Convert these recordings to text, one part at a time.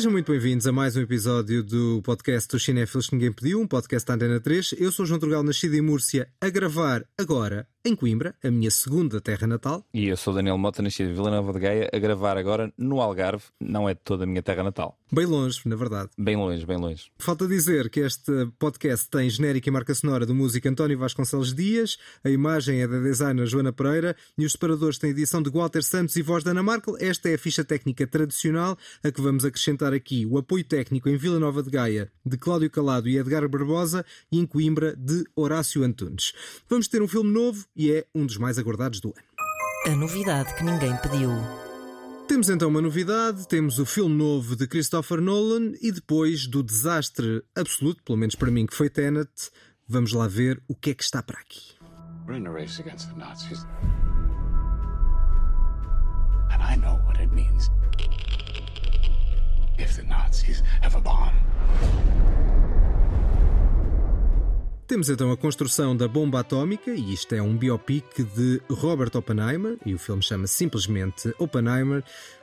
Sejam muito bem-vindos a mais um episódio do podcast dos Cinéfilos que Ninguém Pediu, um podcast da Antena 3. Eu sou João Trugal, nascido em Múrcia, a gravar agora em Coimbra, a minha segunda terra natal. E eu sou Daniel Mota, nascido em Vila Nova de Gaia, a gravar agora no Algarve, não é toda a minha terra natal. Bem longe, na verdade. Bem longe, bem longe. Falta dizer que este podcast tem genérica e marca sonora do músico António Vasconcelos Dias, a imagem é da designer Joana Pereira e os separadores têm edição de Walter Santos e voz da Ana Markel. Esta é a ficha técnica tradicional, a que vamos acrescentar aqui o apoio técnico em Vila Nova de Gaia de Cláudio Calado e Edgar Barbosa e em Coimbra de Horácio Antunes. Vamos ter um filme novo e é um dos mais aguardados do ano. A novidade que ninguém pediu. Temos então uma novidade, temos o filme novo de Christopher Nolan e depois do desastre absoluto, pelo menos para mim, que foi Tenet, vamos lá ver o que é que está para aqui. We're in a race against the Nazis. And I know what it means if the Nazis have a bomb. Temos então a construção da bomba atómica, e isto é um biopic de Robert Oppenheimer, e o filme chama simplesmente Oppenheimer.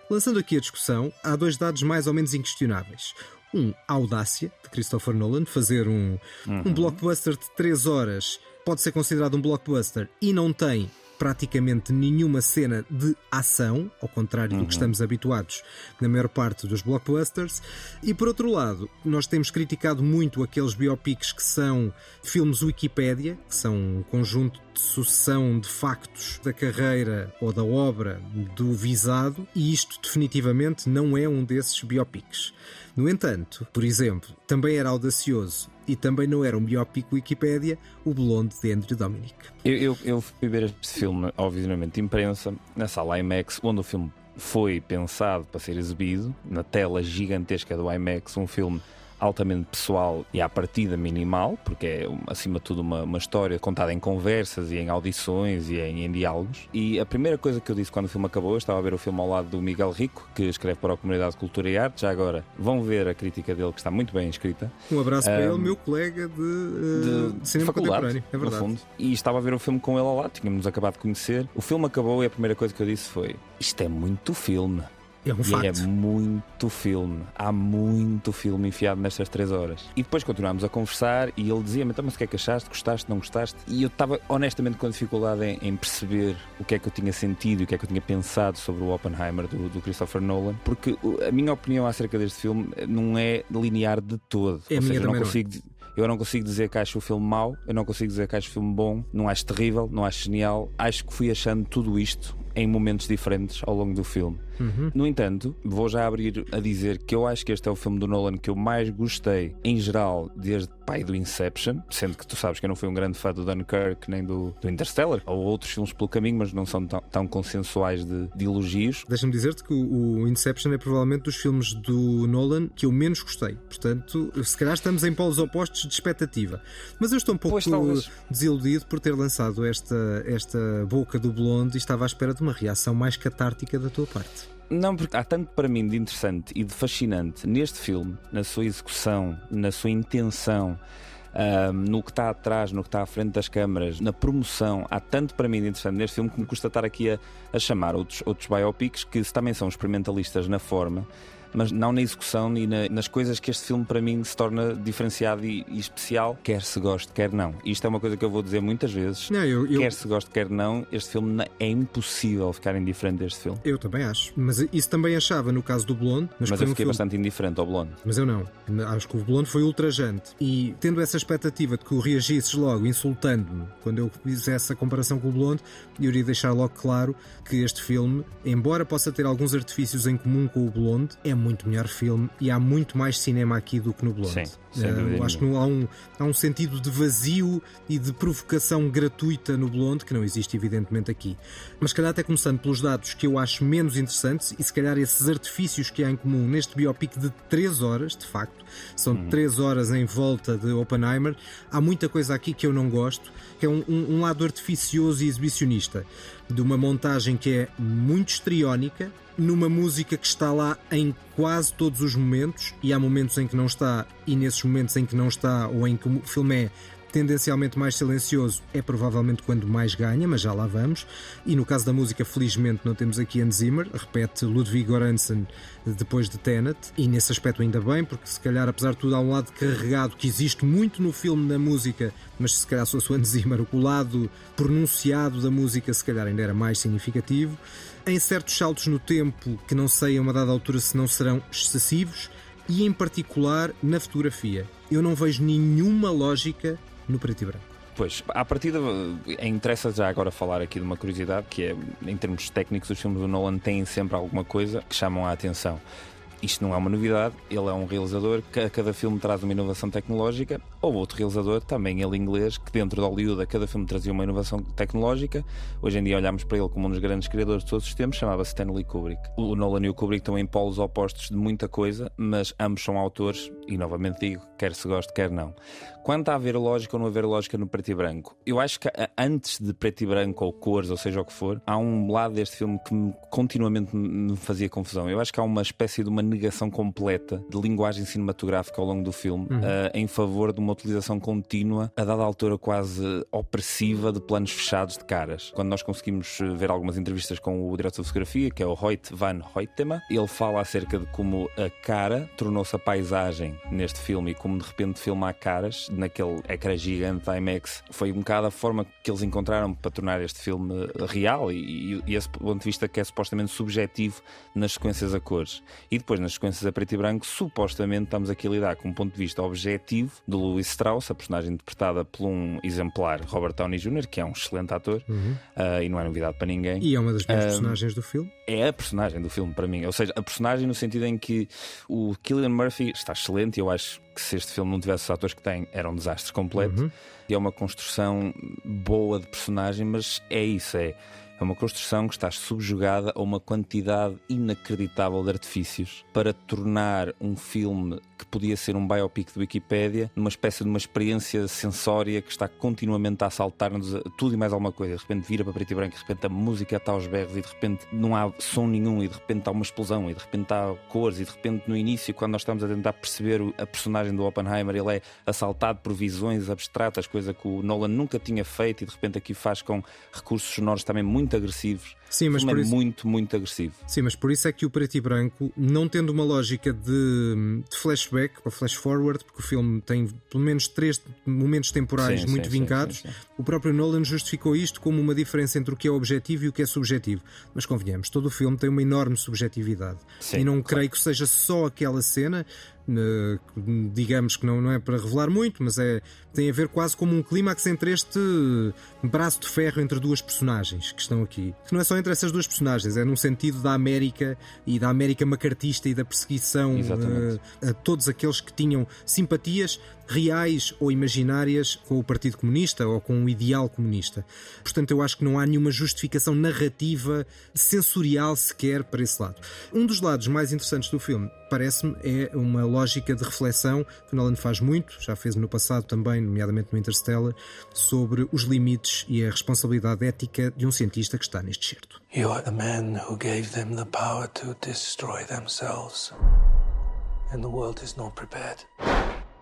Lançando aqui a discussão, há dois dados mais ou menos inquestionáveis. Um, a audácia de Christopher Nolan, fazer um, uhum. um blockbuster de 3 horas pode ser considerado um blockbuster e não tem praticamente nenhuma cena de ação, ao contrário uhum. do que uhum. estamos habituados na maior parte dos blockbusters. E por outro lado, nós temos criticado muito aqueles biopics que são filmes Wikipédia, que são um conjunto sucessão de factos da carreira ou da obra do visado, e isto definitivamente não é um desses biopics. No entanto, por exemplo, também era audacioso e também não era um biopic Wikipédia, o Blonde de Andrew Dominic. Eu, eu, eu fui ver este filme, obviamente, de imprensa, na sala IMAX, onde o filme foi pensado para ser exibido, na tela gigantesca do IMAX, um filme altamente pessoal e à partida minimal, porque é acima de tudo uma, uma história contada em conversas e em audições e em, em, diálogos. E a primeira coisa que eu disse quando o filme acabou, eu estava a ver o filme ao lado do Miguel Rico, que escreve para a Comunidade de Cultura e Arte. Já agora vão ver a crítica dele, que está muito bem escrita. Um abraço um, para ele, meu colega de, uh, de, de cinema contemporâneo. É verdade. Fundo. E estava a ver o filme com ele ao lado, tínhamos acabado de conhecer. O filme acabou e a primeira coisa que eu disse foi: Isto é muito filme. É um facto. E é muito filme. Há muito filme enfiado nestas três horas. E depois continuámos a conversar e ele dizia-me: então, mas o que é que achaste? Gostaste? Não gostaste? E eu estava honestamente com dificuldade em, em, perceber o que é que eu tinha sentido e o que é que eu tinha pensado sobre o Oppenheimer do, do Christopher Nolan, porque a minha opinião acerca deste filme não é linear de todo. É Ou seja, não consigo. Eu não consigo dizer que acho o filme mau, eu não consigo dizer que acho o filme bom, não acho terrível, não acho genial. Acho que fui achando tudo isto em momentos diferentes ao longo do filme. Uhum. No entanto, vou já abrir a dizer que eu acho que este é o filme do Nolan que eu mais gostei, em geral, desde pai do Inception, sendo que tu sabes que eu não fui um grande fã do Dunkirk nem do, do Interstellar, ou outros filmes pelo caminho, mas não são tão, tão consensuais de, de elogios. Deixa-me dizer-te que o, o, Inception é provavelmente dos filmes do Nolan que eu menos gostei. Portanto, se calhar estamos em polos opostos de expectativa. Mas eu estou um pouco desiludido por ter lançado esta, esta boca do Blonde e estava à espera de uma reação mais catártica da tua parte. Não, porque há tanto para mim de interessante e de fascinante neste filme, na sua execução, na sua intenção, um, no que está atrás, no que está à frente das câmaras, na promoção. Há tanto para mim de interessante neste filme que me custa estar aqui a, a chamar outros, outros biopics que também são experimentalistas na forma mas não na execução e na, nas coisas que este filme para mim se torna diferenciado e, e, especial, quer se goste, quer não. Isto é uma coisa que eu vou dizer muitas vezes. Não, eu, eu... Quer se goste, quer não, este filme é impossível ficar indiferente deste filme. Eu também acho. Mas isso também achava no caso do Blonde. Mas, mas eu fiquei um filme... bastante indiferente ao Blonde. Mas eu não. Acho que o Blonde foi ultrajante. E tendo essa expectativa de que o reagisses logo, insultando-me, quando eu fiz essa comparação com o Blonde, eu iria deixar logo claro que este filme, embora possa ter alguns artifícios em comum com o Blonde, é muito melhor filme e há muito mais cinema aqui do que no Blonde. Sim, uh, acho que há um, há um sentido de vazio e de provocação gratuita no Blonde que não existe, evidentemente, aqui. Mas, se calhar, até começando pelos dados que eu acho menos interessantes e, se calhar, esses artifícios que há em comum neste biopic de 3 horas, de facto, são hum. 3 horas em volta de Oppenheimer, há muita coisa aqui que eu não gosto, que é um, um, um lado artificioso e exibicionista de uma montagem que é muito estriónica, numa música que está lá em quase todos os momentos, e há momentos em que não está, e nesses momentos em que não está, ou em que o filme é tendencialmente mais silencioso é provavelmente quando mais ganha, mas já lá vamos. E no caso da música, felizmente não temos aqui Hans Zimmer, repete Ludwig Göransson depois de Tenet, e nesse aspecto ainda bem, porque se calhar, apesar de tudo, há um lado carregado que existe muito no filme, na música, mas se calhar se fosse o Hans Zimmer, o lado pronunciado da música se calhar ainda era mais significativo. Em certos saltos no tempo, que não sei a uma dada altura se não serão excessivos, e em particular na fotografia. Eu não vejo nenhuma lógica no preto e branco. Pois, à partida, eh, interessa já agora falar aqui de uma curiosidade, que é, em termos técnicos, os filmes do Nolan têm sempre alguma coisa que chamam a atenção. Isto não é uma novidade, ele é um realizador que a cada filme traz uma inovação tecnológica, ou outro realizador, também ele inglês, que dentro de Hollywood a cada filme trazia uma inovação tecnológica. Hoje em dia olhamos para ele como um dos grandes criadores de todos os tempos, chamava-se Stanley Kubrick. O Nolan e o Kubrick estão em polos opostos de muita coisa, mas ambos são autores, e novamente digo, quer se goste, quer não. Quanto a haver lógica ou não haver lógica no preto e branco, eu acho que antes de preto e branco ou cores, ou seja o que for, há um lado deste filme que me, continuamente me fazia confusão. Eu acho que há uma espécie de uma negação completa de linguagem cinematográfica ao longo do filme uhum. uh, em favor de uma utilização contínua, a dada altura quase opressiva, de planos fechados de caras. Quando nós conseguimos eh, ver algumas entrevistas com o diretor de fotografia, que é o Hoyt van Hoytema, ele fala acerca de como a cara tornou-se a paisagem neste filme e como de repente filma caras naquele ecrã gigante IMAX. Foi um bocado a forma que eles encontraram para tornar este filme real e, e esse ponto de vista que é supostamente subjetivo nas sequências a cores. E depois nas sequências a preto e branco, supostamente estamos aqui a lidar com um ponto de vista objetivo do Louis Strauss, a personagem interpretada por um exemplar Robert Downey Jr., que é um excelente ator uhum. uh, e não é novidade para ninguém. E é uma das minhas uh, personagens do filme. É a personagem do filme para mim, ou seja, a personagem no sentido em que o Killian Murphy está excelente, eu acho que se este filme não tivesse os atores que tem, era um desastre completo. Uhum. E é uma construção boa de personagem, mas é isso, é é uma construção que está subjugada a uma quantidade inacreditável de artifícios para tornar um filme que podia ser um biopic de Wikipédia numa espécie de uma experiência sensória que está continuamente a assaltar-nos tudo e mais alguma coisa. De repente vira para preto e branco, de repente a música está aos berros e de repente não há som nenhum e de repente há uma explosão e de repente há cores e de repente no início, quando nós estamos a tentar perceber a personagem do Oppenheimer, ele é assaltado por visões abstratas, coisa que o Nolan nunca tinha feito e de repente aqui faz com recursos sonoros também muito muito agressivos. Sim, mas por é isso... muito, muito agressivo. Sim, mas por isso é que o preto e branco, não tendo uma lógica de, de flashback ou flash forward, porque o filme tem pelo menos três momentos temporais sim, muito sim, vincados, sim, o próprio Nolan justificou isto como uma diferença entre o que é objetivo e o que é subjetivo. Mas convenhamos, todo o filme tem uma enorme subjetividade. e não claro. creio que seja só aquela cena, digamos que não, não é para revelar muito, mas é, tem a ver quase como um clímax entre este braço de ferro entre duas personagens que estão aqui. Que não é só entre essas duas personagens, é num sentido da América e da América macartista e da perseguição uh, a todos aqueles que tinham simpatias reais ou imaginárias com o Partido Comunista ou com o ideal comunista. Portanto, eu acho que não há nenhuma justificação narrativa sensorial sequer para esse lado. Um dos lados mais interessantes do filme, parece-me, é uma lógica de reflexão que Nolan faz muito, já fez no passado também, nomeadamente no Interstellar, sobre os limites e a responsabilidade ética de um cientista que está neste certo. You are the man who gave them the power to destroy themselves. And the world is not prepared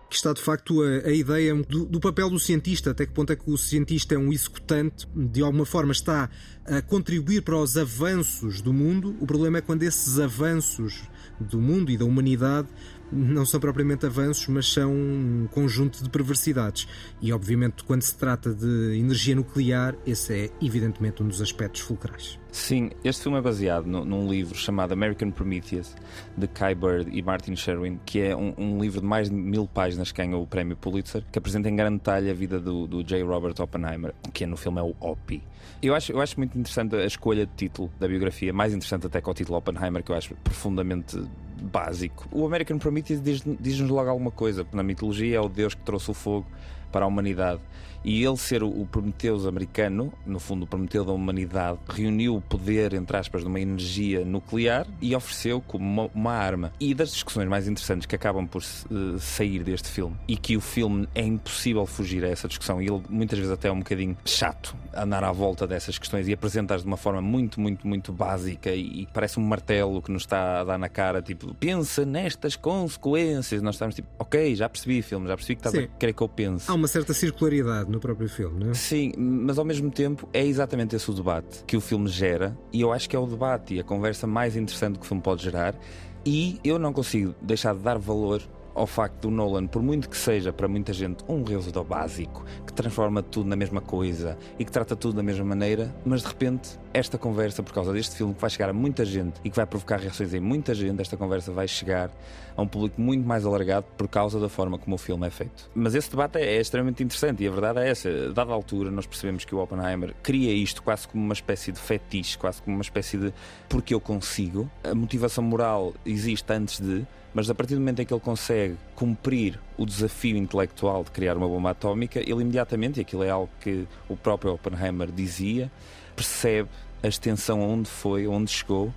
que está de facto a, a ideia do, do, papel do cientista, até que ponto é que o cientista é um executante, de alguma forma está a contribuir para os avanços do mundo. O problema é quando esses avanços do mundo e da humanidade não são propriamente avanços, mas são um conjunto de perversidades. E, obviamente, quando se trata de energia nuclear, esse é, evidentemente, um dos aspectos fulcrais. Sim, este filme é baseado no, num livro chamado American Prometheus, de Kai Bird e Martin Sherwin, que é um, um, livro de mais de mil páginas que ganhou o prémio Pulitzer, que apresenta em grande detalhe a vida do, do J. Robert Oppenheimer, que é no filme é o Opie. Eu acho, eu acho muito interessante a escolha de título da biografia, mais interessante até que o título Oppenheimer, que eu acho profundamente básico. O American Prometheus diz-nos diz logo alguma coisa. Na mitologia é o Deus que trouxe o fogo para a humanidade. E ele ser o Prometeus americano, no fundo o Prometeu da humanidade, reuniu o poder, entre aspas, de uma energia nuclear e ofereceu como uma, uma arma. E das discussões mais interessantes que acabam por uh, sair deste filme, e que o filme é impossível fugir a essa discussão, e ele muitas vezes até é um bocadinho chato andar à volta dessas questões e apresentar de uma forma muito, muito, muito básica e parece um martelo que nos está a dar na cara, tipo, pensa nestas consequências. Nós estamos tipo, ok, já percebi filme, já percebi que estás Sim. a querer que eu pense. Há uma certa circularidade no próprio filme, não é? Sim, mas ao mesmo tempo é exatamente esse o debate que o filme gera, e eu acho que é o debate e a conversa mais interessante que o filme pode gerar. E eu não consigo deixar de dar valor ao facto do Nolan, por muito que seja para muita gente um realizador básico, que transforma tudo na mesma coisa e que trata tudo da mesma maneira, mas de repente esta conversa, por causa deste filme que vai chegar a muita gente e que vai provocar reações em muita gente, esta conversa vai chegar a um público muito mais alargado por causa da forma como o filme é feito. Mas esse debate é, é extremamente interessante e a verdade é essa. Dada a altura, nós percebemos que o Oppenheimer cria isto quase como uma espécie de fetiche, quase como uma espécie de porque eu consigo. A motivação moral existe antes de, mas a partir do momento em que ele consegue cumprir o desafio intelectual de criar uma bomba atómica, ele imediatamente, e aquilo é algo que o próprio Oppenheimer dizia, percebe a extensão onde foi, onde chegou,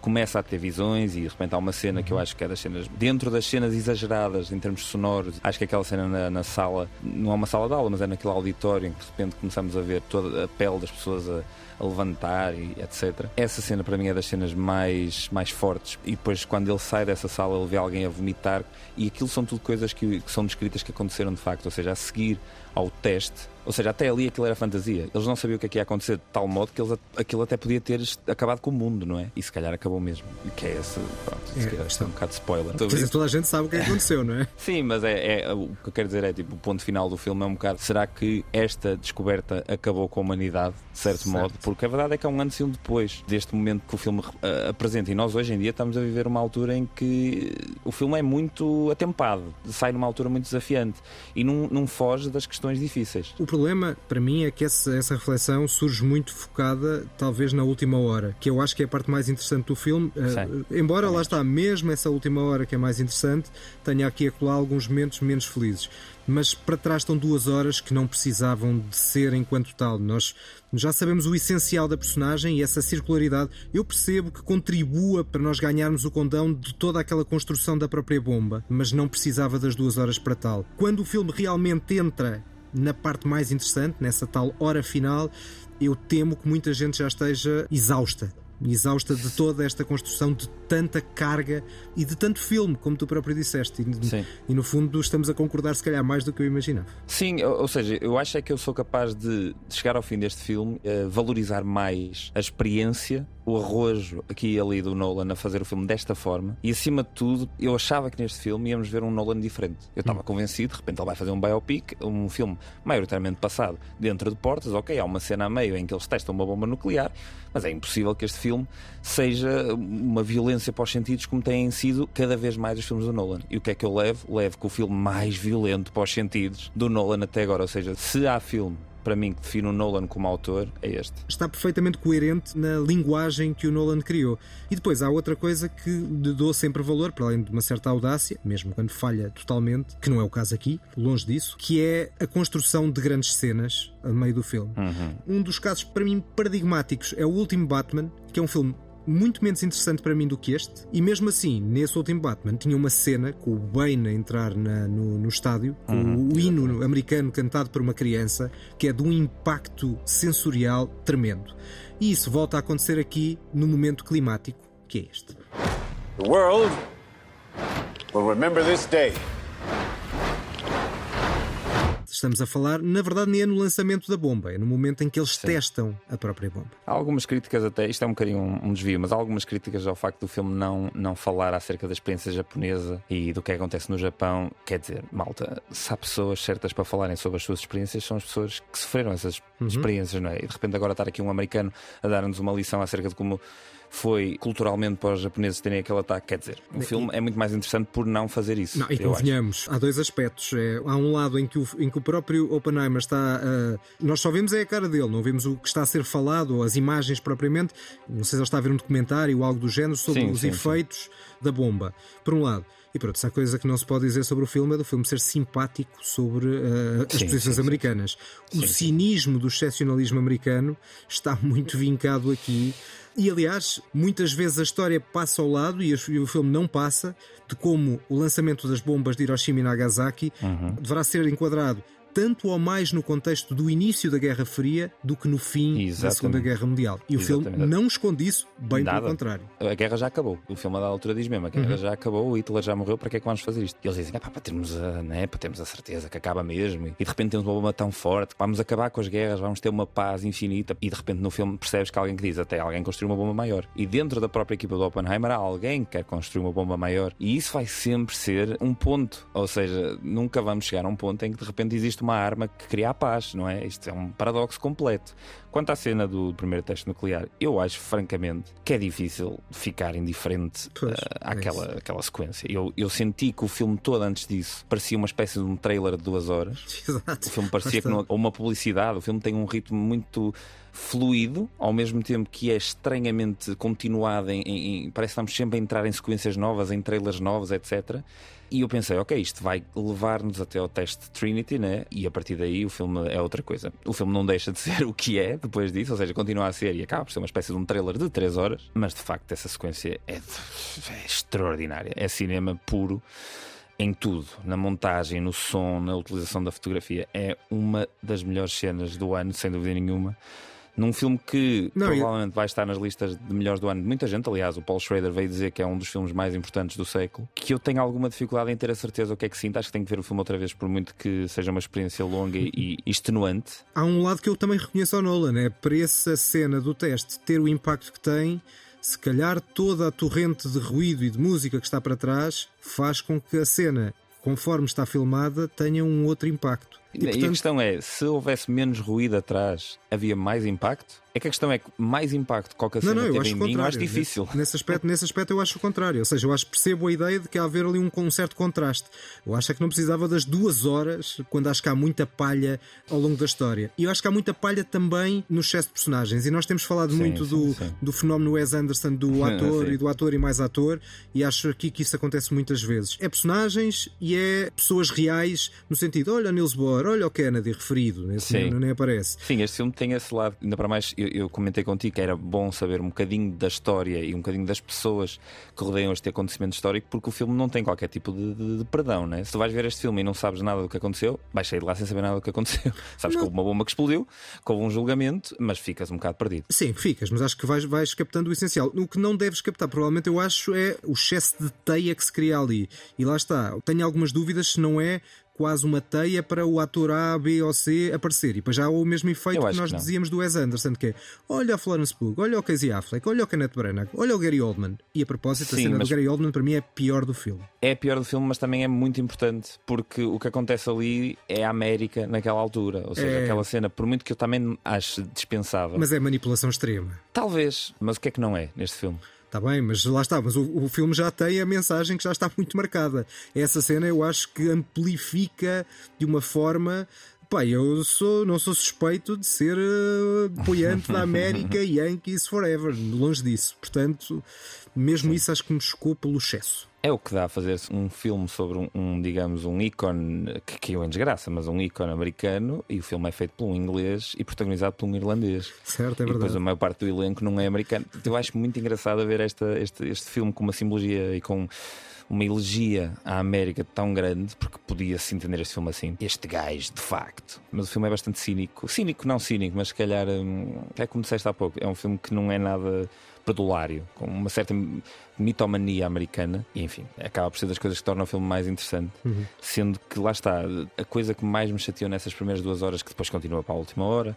começa a ter visões e de repente há uma cena que eu acho que é das cenas, dentro das cenas exageradas em termos sonoros, acho que aquela cena na, na sala, não é uma sala de aula, mas é naquele auditório em que de repente começamos a ver toda a pele das pessoas a a levantar e etc. Essa cena para mim é das cenas mais, mais fortes. E depois, quando ele sai dessa sala, ele vê alguém a vomitar. E aquilo são tudo coisas que, que são descritas que aconteceram de facto. Ou seja, a seguir ao teste ou seja, até ali aquilo era fantasia. Eles não sabiam o que, é que ia acontecer de tal modo que eles, aquilo até podia ter acabado com o mundo, não é? E se calhar acabou mesmo. Que é esse. Pronto, é, calhar, é um bocado de spoiler. Dizer, toda a gente sabe o que aconteceu, não é? Sim, mas é, é, o que eu quero dizer é tipo, o ponto final do filme é um bocado. Será que esta descoberta acabou com a humanidade, de certo, certo. modo? Porque a verdade é que é um antes e um depois deste momento que o filme uh, apresenta. E nós hoje em dia estamos a viver uma altura em que o filme é muito atempado, sai numa altura muito desafiante e não, não foge das questões difíceis. O problema, para mim, é que essa, essa reflexão surge muito focada, talvez, na última hora, que eu acho que é a parte mais interessante do filme. Uh, embora lá está, mesmo essa última hora que é mais interessante, tenha aqui a colar alguns momentos menos felizes. Mas para trás estão duas horas que não precisavam de ser enquanto tal. Nós já sabemos o essencial da personagem e essa circularidade. Eu percebo que contribua para nós ganharmos o condão de toda aquela construção da própria bomba, mas não precisava das duas horas para tal. Quando o filme realmente entra na parte mais interessante, nessa tal hora final, eu temo que muita gente já esteja exausta exausta de toda esta construção de tanta carga e de tanto filme, como tu próprio disseste. E, e, no fundo estamos a concordar, se calhar, mais do que eu imaginava. Sim, ou seja, eu acho é que eu sou capaz de chegar ao fim deste filme, uh, valorizar mais a experiência, o arrojo aqui e ali do Nolan a fazer o filme desta forma. E acima de tudo, eu achava que neste filme íamos ver um Nolan diferente. Eu estava hum. convencido, de repente ele vai fazer um biopic, um filme maioritariamente passado dentro de portas. Ok, há uma cena a meio em que eles testam uma bomba nuclear, mas é impossível que este filme seja uma violência para os sentidos como têm sido cada vez mais os filmes do Nolan. E o que é que eu levo? Levo que o filme mais violento para os sentidos do Nolan até agora. Ou seja, se há filme para mim, que define o Nolan como autor, é este. Está perfeitamente coerente na linguagem que o Nolan criou. E depois há outra coisa que lhe dou sempre valor, para além de uma certa audácia, mesmo quando falha totalmente, que não é o caso aqui, longe disso, que é a construção de grandes cenas a meio do filme. Uhum. Um dos casos, para mim, paradigmáticos é o último Batman, que é um filme muito menos interessante para mim do que este. E mesmo assim, nesse último Batman, tinha uma cena com o Bane a entrar na, no, no estádio, com uhum, o hino americano cantado por uma criança, que é de um impacto sensorial tremendo. E isso volta a acontecer aqui no momento climático, que é este. The world will remember this day. Estamos a falar, na verdade, nem é no lançamento da bomba, é no momento em que eles Sim. testam a própria bomba. Há algumas críticas até, isto é um bocadinho um, um, desvio, mas há algumas críticas ao facto do filme não, não falar acerca da experiência japonesa e do que acontece no Japão. Quer dizer, malta, se há pessoas certas para falarem sobre as suas experiências, são as pessoas que sofreram essas uhum. experiências, não é? E de repente agora estar aqui um americano a dar-nos uma lição acerca de como foi culturalmente para os japoneses terem aquele ataque. Quer dizer, o filme é muito mais interessante por não fazer isso. Não, e convenhamos, há dois aspectos. É, há um lado em que, o, em que o próprio Oppenheimer está. Uh, nós só vemos é a cara dele, não vemos o que está a ser falado, ou as imagens propriamente. Não sei se ele está a ver um documentário ou algo do género sobre sim, os sim, efeitos sim. da bomba, por um lado. E pronto, se há coisa que não se pode dizer sobre o filme é do filme ser simpático sobre uh, as sim, posições sim, americanas. Sim. O cinismo do excepcionalismo americano está muito vincado aqui. E aliás, muitas vezes a história passa ao lado e o filme não passa de como o lançamento das bombas de Hiroshima e Nagasaki uhum. deverá ser enquadrado tanto ou mais no contexto do início da Guerra Fria do que no fim Exatamente. da Segunda Guerra Mundial. E o filme Exatamente. não esconde isso, bem Nada. pelo contrário. A guerra já acabou. O filme da altura diz mesmo: a guerra Uhum. já acabou, o Hitler já morreu, para que é que vamos fazer isto? E eles dizem: "Ah, pá, para termos, a, né, para termos a certeza que acaba mesmo. E de repente temos uma bomba tão forte, vamos acabar com as guerras, vamos ter uma paz infinita. E de repente no filme percebes que alguém que diz: até alguém construiu uma bomba maior. E dentro da própria equipa do Oppenheimer há alguém que quer construir uma bomba maior. E isso vai sempre ser um ponto. Ou seja, nunca vamos chegar a um ponto em que de repente existe uma arma que cria a paz, não é? Isto é um paradoxo completo. Quanto à cena do primeiro teste nuclear, eu acho francamente que é difícil ficar indiferente Pois, eh, é àquela, isso. àquela sequência. Eu, eu senti que o filme todo antes disso parecia uma espécie de um trailer de duas horas. Exato. O filme parecia que não, ou uma publicidade. O filme tem um ritmo muito fluido, ao mesmo tempo que é estranhamente continuado em, em- parece que estamos sempre a entrar em sequências novas, em trailers novos, etc. E eu pensei, ok, isto vai levar-nos até ao teste Trinity, né? E a partir daí o filme é outra coisa. O filme não deixa de ser o que é depois disso, ou seja, continua a ser e acaba por ser uma espécie de um trailer de 3 horas, mas de facto essa sequência é, é extraordinária. É cinema puro em tudo, na montagem, no som, na utilização da fotografia. É uma das melhores cenas do ano, sem dúvida nenhuma. Num filme que Não, provavelmente vai estar nas listas de melhores do ano de muita gente, aliás, o Paul Schrader veio dizer que é um dos filmes mais importantes do século, que eu tenho alguma dificuldade em ter a certeza o que é que sinto. Acho que tenho que ver o filme outra vez, por muito que seja uma experiência longa e, e extenuante. Há um lado que eu também reconheço ao Nolan, é para essa cena do teste ter o impacto que tem, se calhar toda a torrente de ruído e de música que está para trás faz com que a cena, conforme está filmada, tenha um outro impacto. E, a questão é, se houvesse menos ruído atrás, havia mais impacto? É que a questão é que mais impacto que qualquer Não, não, teve acho em mim, eu contrário. acho difícil. Nesse aspecto, nesse aspecto eu acho o contrário. Ou seja, eu acho que percebo a ideia de que há haver ali um, um certo contraste. Eu acho é que não precisava das duas horas, quando acho que há muita palha ao longo da história. E eu acho que há muita palha também no excesso de personagens. E nós temos falado Sim, muito sim, do, sim. do fenómeno Wes Anderson, do ator e do ator e mais ator. E acho aqui que isso acontece muitas vezes. É personagens e é pessoas reais, no sentido, olha o Niels Bohr, olha o Kennedy referido. Nesse Sim. nem, nem aparece. Sim, este filme tem esse lado, ainda para mais, eu, eu comentei contigo que era bom saber um bocadinho da história e um bocadinho das pessoas que rodeiam este acontecimento histórico, porque o filme não tem qualquer tipo de, de- de perdão, né? Se tu vais ver este filme e não sabes nada do que aconteceu, vais sair de lá sem saber nada do que aconteceu. Sabes que houve uma bomba que explodiu, que houve um julgamento, mas ficas um bocado perdido. Sim, ficas, mas acho que vais, vais captando o essencial. O que não deves captar, provavelmente, eu acho, é o excesso de teia que se cria ali. E lá está. Tenho algumas dúvidas se não é quase uma teia para o ator A, B ou C aparecer. E depois já há o mesmo efeito que acho nós que dizíamos do Wes Anderson, que é olha a Florence Pugh, olha o Casey Affleck, olha o Kenneth Branagh, olha o Gary Oldman. E a propósito, a Sim, cena mas- do Gary Oldman para mim é a pior do filme. É a pior do filme, mas também é muito importante, porque o que acontece ali é a América naquela altura. Ou seja, É. aquela cena, por muito que eu também ache dispensável. Mas é manipulação extrema. Talvez, mas o que é que não é neste filme? Está bem, mas lá está, mas o, o filme já tem a mensagem que já está muito marcada. Essa cena eu acho que amplifica de uma forma. Pá, eu sou, não sou suspeito de ser eh, apoiante da América e Yankees Forever, longe disso. Portanto, mesmo isso acho que me chocou pelo excesso. É o que dá a fazer um filme sobre um, um, digamos, um ícone que caiu em desgraça, mas um ícone americano, e o filme é feito por um inglês e protagonizado por um irlandês. Certo, é e depois verdade. a maior parte do elenco não é americano. Eu acho muito engraçado ver esta, este, este filme com uma simbologia e com uma elegia à América tão grande, porque podia-se entender este filme assim. Este gajo, de facto. Mas o filme é bastante cínico. Cínico, não cínico, mas se calhar hum, é como disseste há pouco. É um filme que não é nada perdulário, com uma certa mitomania americana, e enfim, acaba por ser das coisas que torna o filme mais interessante. Sendo que lá está, a coisa que mais me chateou nessas primeiras duas horas, que depois continua para a última hora,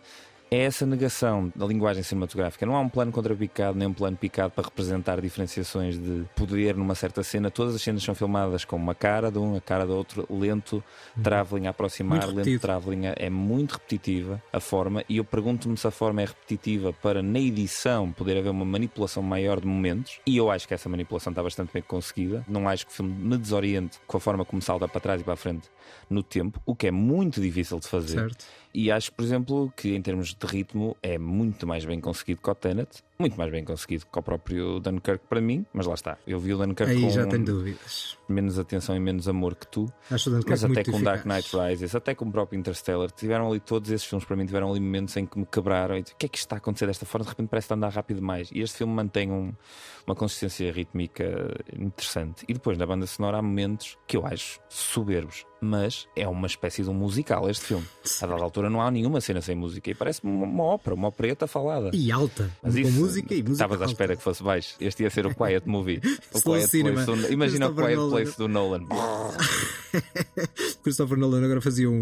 é essa negação da linguagem cinematográfica. Não há um plano contrapicado, nem um plano picado para representar diferenciações de poder numa certa cena. Todas as cenas são filmadas com uma cara de um, a cara do outro, lento, travelling a aproximar, Muito lento travelling a- é muito repetitiva a forma, e eu pergunto-me se a forma é repetitiva para na edição poder haver uma manipulação maior de momentos, e eu acho que essa manipulação está bastante bem conseguida. Não acho que o filme me desoriente com a forma como salta para trás e para a frente no tempo, o que é muito difícil de fazer. Certo. E acho, por exemplo, que em termos de ritmo é muito mais bem conseguido que o Tenet. Muito mais bem conseguido que o próprio Dunkirk para mim, mas lá está. Eu vi o Dunkirk Aí com já tenho dúvidas. menos atenção e menos amor que tu, Acho o Dunkirk mas até muito com Dark eficaz. Knight Rises, até com o próprio Interstellar, tiveram ali todos esses filmes para mim, tiveram ali momentos em que me quebraram e o que é que está a acontecer desta forma? De repente parece andar rápido demais. E este filme mantém um- uma consistência rítmica interessante. E depois na banda sonora há momentos que eu acho soberbos, mas é uma espécie de um musical este filme. A dada altura não há nenhuma cena sem música e parece uma, ópera, uma opereta falada. E alta. Mas isso, música e música. Estavas à espera que fosse baixo. Este ia ser o Quiet Movie. O Quiet cinema. Place do- Imagina o Quiet Nolan. Place do Nolan. Christopher Nolan agora fazia um,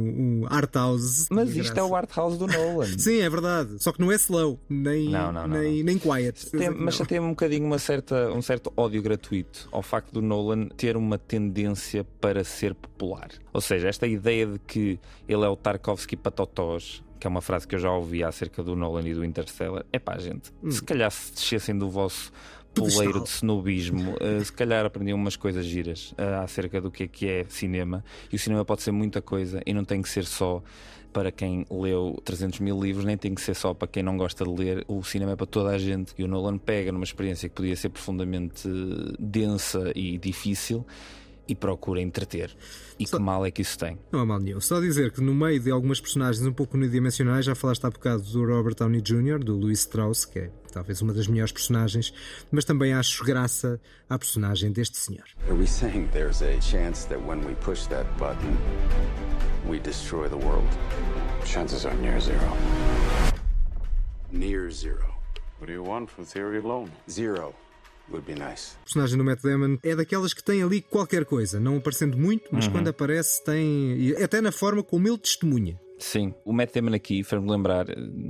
um art house. Mas isto é graça. o art house do Nolan. Sim, é verdade. Só que não é slow, nem, Não, não, não, nem, nem quiet. Tem- mas Não. tem um bocadinho uma certa, um certo ódio gratuito ao facto do Nolan ter uma tendência para ser popular. Ou seja, esta ideia de que ele é o Tarkovsky para totós, que é uma frase que eu já ouvi acerca do Nolan e do Interstellar. É pá, gente, se calhar se descessem do vosso poleiro de snobismo, eh, se calhar aprendiam umas coisas giras eh, acerca do que é que é cinema. E o cinema pode ser muita coisa e não tem que ser só para quem leu 300 mil livros, nem tem que ser só para quem não gosta de ler. O cinema é para toda a gente. E o Nolan pega numa experiência que podia ser profundamente eh, densa e difícil e procura entreter. E Só- que mal é que isso tem? Não há mal nenhum. Só dizer que no meio de algumas personagens um pouco unidimensionais, já falaste há bocado do Robert Downey Jr., do Louis Strauss, que é talvez uma das melhores personagens, mas também acho graça à personagem deste senhor. Are we saying there's a chance that when we push that button, we destroy the world? Chances are near zero. Near zero. What do you want from theory alone? Zero nice. A personagem do Matt Damon é daquelas que tem ali qualquer coisa, não aparecendo muito, mas quando aparece tem. Até na forma como ele testemunha. Sim, o Matt Damon aqui fez-me lembrar,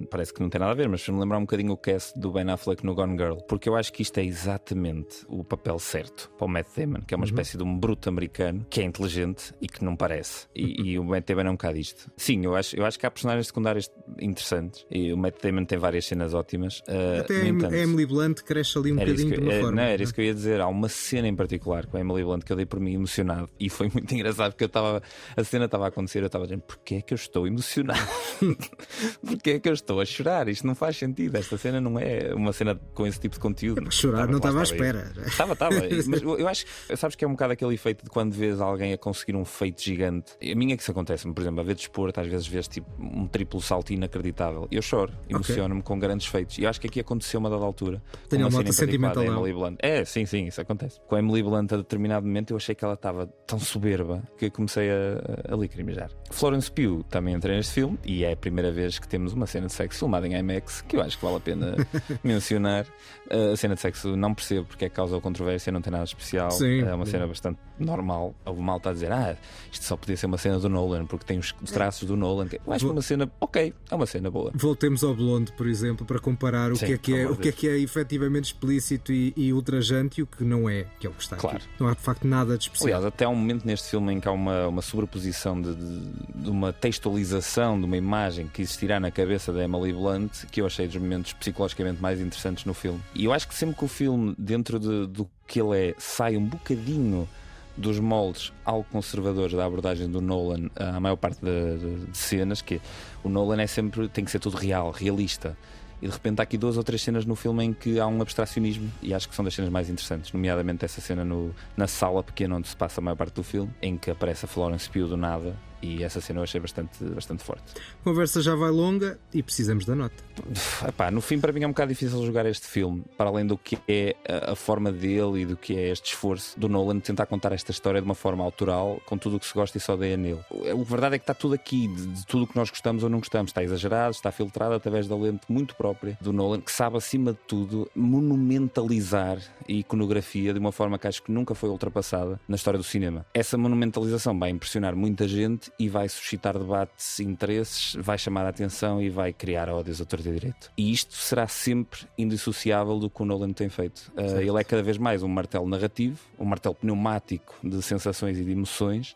parece que não tem nada a ver, mas fez-me lembrar um bocadinho o cast do Ben Affleck no Gone Girl, porque eu acho que isto é exatamente o papel certo para o Matt Damon, que é uma espécie de um bruto americano que é inteligente e que não parece. E, e o Matt Damon é um bocado isto. Sim, eu acho, eu acho que há personagens secundárias interessantes e o Matt Damon tem várias cenas ótimas. eh, Até a entanto- a Emily Blunt cresce ali um bocadinho de uma forma. não, era não é? isso que eu ia dizer. Há uma cena em particular com a Emily Blunt que eu dei por mim emocionado e foi muito engraçado porque eu estava. A cena estava a acontecer, eu estava dizendo: porquê é que eu estou emocionado? porquê é que eu estou a chorar? Isto não faz sentido. Esta cena não é uma cena com esse tipo de conteúdo. para chorar, não estava à espera. Estava, estava. Mas eu acho que sabes que é um bocado aquele efeito de quando vês alguém a conseguir um feito gigante. A mim é que isso acontece, por exemplo, a ver desporto, às vezes vês tipo um triplo salto inacreditável. Eu choro, emociono-me com grandes feitos. E eu acho que aqui aconteceu uma dada altura. Tenho uma da sentimental. Emily Blunt. É, sim, sim, isso acontece. Com a Emily Blunt, a determinado momento, eu achei que ela estava tão soberba que comecei a, a lacrimejar. Florence Pugh também entra neste filme e é a primeira vez que temos uma cena de sexo filmada em IMAX que eu acho que vale a pena mencionar. Uh, a cena de sexo não percebo porque é que causa controvérsia, não tem nada especial. Sim. É uma cena bastante normal. Houve malta a dizer, ah, isto só podia ser uma cena do Nolan porque tem os os traços do Nolan. Eu acho que é uma cena, ok, é uma cena boa. Voltemos ao Blonde, por exemplo, para comparar o Sim, que é que é, o que é que é efetivamente explícito e, e ultrajante e o que não é, que é o que está Claro. aqui. Não há de facto nada de especial. Aliás, até há um momento neste filme em que há uma, uma sobreposição de, de- de uma textualização de uma imagem que existirá na cabeça da Emily Blunt que eu achei dos momentos psicologicamente mais interessantes no filme. E eu acho que sempre que o filme, dentro de- do que ele é, sai um bocadinho dos moldes algo conservadores da abordagem do Nolan à maior parte de, de- de cenas, que o Nolan é sempre tem que ser tudo real, realista. E de repente há aqui duas ou três cenas no filme em que há um abstracionismo e acho que são das cenas mais interessantes, nomeadamente essa cena no, na sala pequena onde se passa a maior parte do filme, em que aparece a Florence Pugh do nada e essa cena eu achei bastante, bastante forte. A conversa já vai longa e precisamos da nota. Epá, no fim, para mim é um bocado difícil jogar este filme, para além do que é a, forma dele e do que é este esforço do Nolan de tentar contar esta história de uma forma autoral, com tudo o que se gosta e só odeia nele. A verdade é que está tudo aqui, de, de tudo o que nós gostamos ou não gostamos. Está exagerado, está filtrado através da lente muito própria do Nolan, que sabe, acima de tudo, monumentalizar a iconografia de uma forma que acho que nunca foi ultrapassada na história do cinema. Essa monumentalização vai impressionar muita gente e vai suscitar debates, interesses, vai chamar a atenção e vai criar ódios a torto e direito. E isto será sempre indissociável do que o Nolan tem feito. Uh, ele é cada vez mais um martelo narrativo, um martelo pneumático de sensações e de emoções.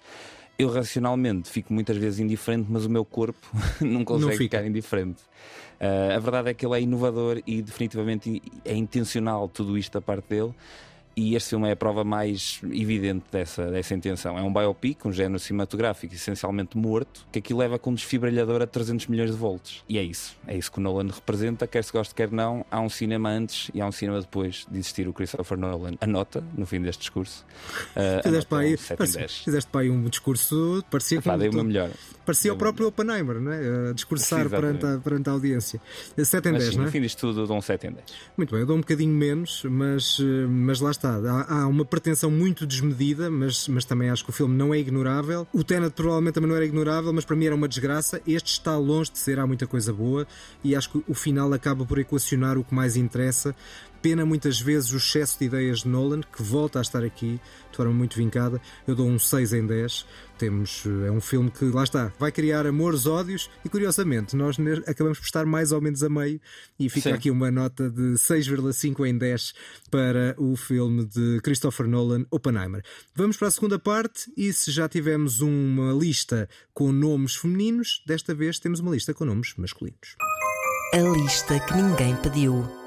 Eu racionalmente fico muitas vezes indiferente, mas o meu corpo não consegue fica. ficar indiferente. Uh, a verdade é que ele é inovador e definitivamente é intencional tudo isto da parte dele. E este filme é a prova mais evidente dessa, dessa intenção. É um biopic, um género cinematográfico essencialmente morto, que aqui leva com um desfibrilhador a 300 milhões de volts. E é isso. É isso que o Nolan representa, quer se goste, quer não. Há um cinema antes e há um cinema depois de existir o Christopher Nolan. Anota, no fim deste discurso. Uh, fizeste, para aí, um 7 em 10. fizeste para aí um discurso, parecia Epá, dei o meu melhor. Parecia o próprio Oppenheimer, não é? A discursar perante a, perante a audiência. 7 em Mas 10, sim, não é? no fim disto tudo, dou um 7 em 10. Muito bem, eu dou um bocadinho menos, mas, eh, mas lá está. Há, há uma pretensão muito desmedida, mas, mas também acho que o filme não é ignorável. O Tenet provavelmente também não era ignorável, mas para mim era uma desgraça. Este está longe de ser, há muita coisa boa e acho que o final acaba por equacionar o que mais interessa. Pena muitas vezes o excesso de ideias de Nolan, que volta a estar aqui de forma muito vincada. Eu dou um 6 em 10. Temos, eh, é um filme que, lá está, vai criar amores, ódios e, curiosamente, nós acabamos por estar mais ou menos a meio e fica Sim. aqui uma nota de 6,5 em 10 para o filme de Christopher Nolan, Oppenheimer. Vamos para a segunda parte e se já tivemos uma lista com nomes femininos, desta vez temos uma lista com nomes masculinos. A lista que ninguém pediu.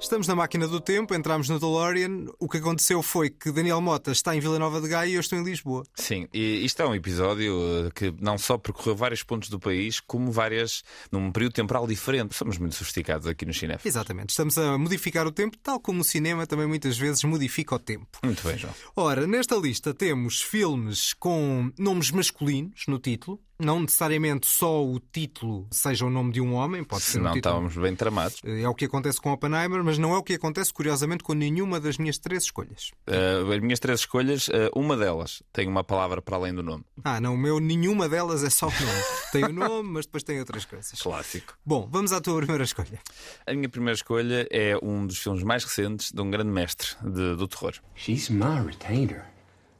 Estamos na máquina do tempo, entramos no DeLorean. O que aconteceu foi que Daniel Mota está em Vila Nova de Gaia e eu estou em Lisboa. Sim, e isto é um episódio eh, que não só percorreu vários pontos do país, como várias num período temporal diferente. Somos muito sofisticados aqui no Cinef. Exatamente, estamos a modificar o tempo, tal como o cinema também muitas vezes modifica o tempo. Muito bem, João. Ora, nesta lista temos filmes com nomes masculinos no título. Não necessariamente só o título seja o nome de um homem, pode ser um Senão título. estávamos bem tramados. É o que acontece com Oppenheimer, mas não é o que acontece, curiosamente, com nenhuma das minhas três escolhas. Eh, as minhas três escolhas, eh, uma delas tem uma palavra para além do nome. Ah, não, o meu, nenhuma delas é só o nome. tem o nome, mas depois tem outras coisas. Clássico. Bom, vamos à tua primeira escolha. A minha primeira escolha é um dos filmes mais recentes de um grande mestre de- do terror. She's my retainer.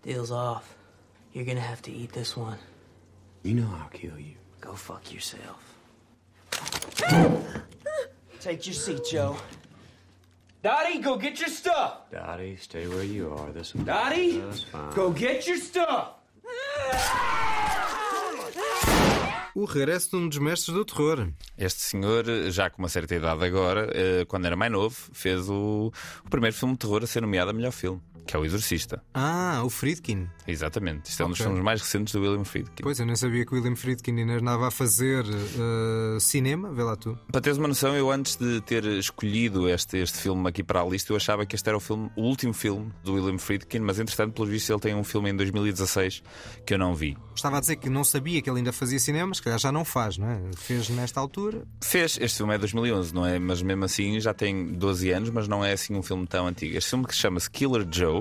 Deal's off. You're gonna have to eat this one. You know I'll kill you. Go fuck yourself. Take your seat, Joe. Dottie, go get your stuff. Dottie, stay where you are. This will Dottie, go get your stuff. O regresso de um dos mestres do terror. Este senhor, já com uma certa idade agora, eh, quando era mais novo, fez o, o primeiro filme de terror a ser nomeado a melhor filme, que é O Exorcista. Ah, o Friedkin. Exatamente. Isto é um dos filmes mais recentes do William Friedkin. Pois, eu nem sabia que o William Friedkin ainda andava a fazer eh, cinema. Vê lá tu. Para teres uma noção, eu antes de ter escolhido este, este filme aqui para a lista, eu achava que este era o, filme, o último filme do William Friedkin, mas entretanto, pelo visto, ele tem um filme em 2016 que eu não vi. Estava a dizer que não sabia que ele ainda fazia cinema, se calhar já não faz, não é? Fez nesta altura. Fez, este filme é 2011, não é? Mas mesmo assim já tem 12 anos, mas não é assim um filme tão antigo. Este filme que se chama Killer Joe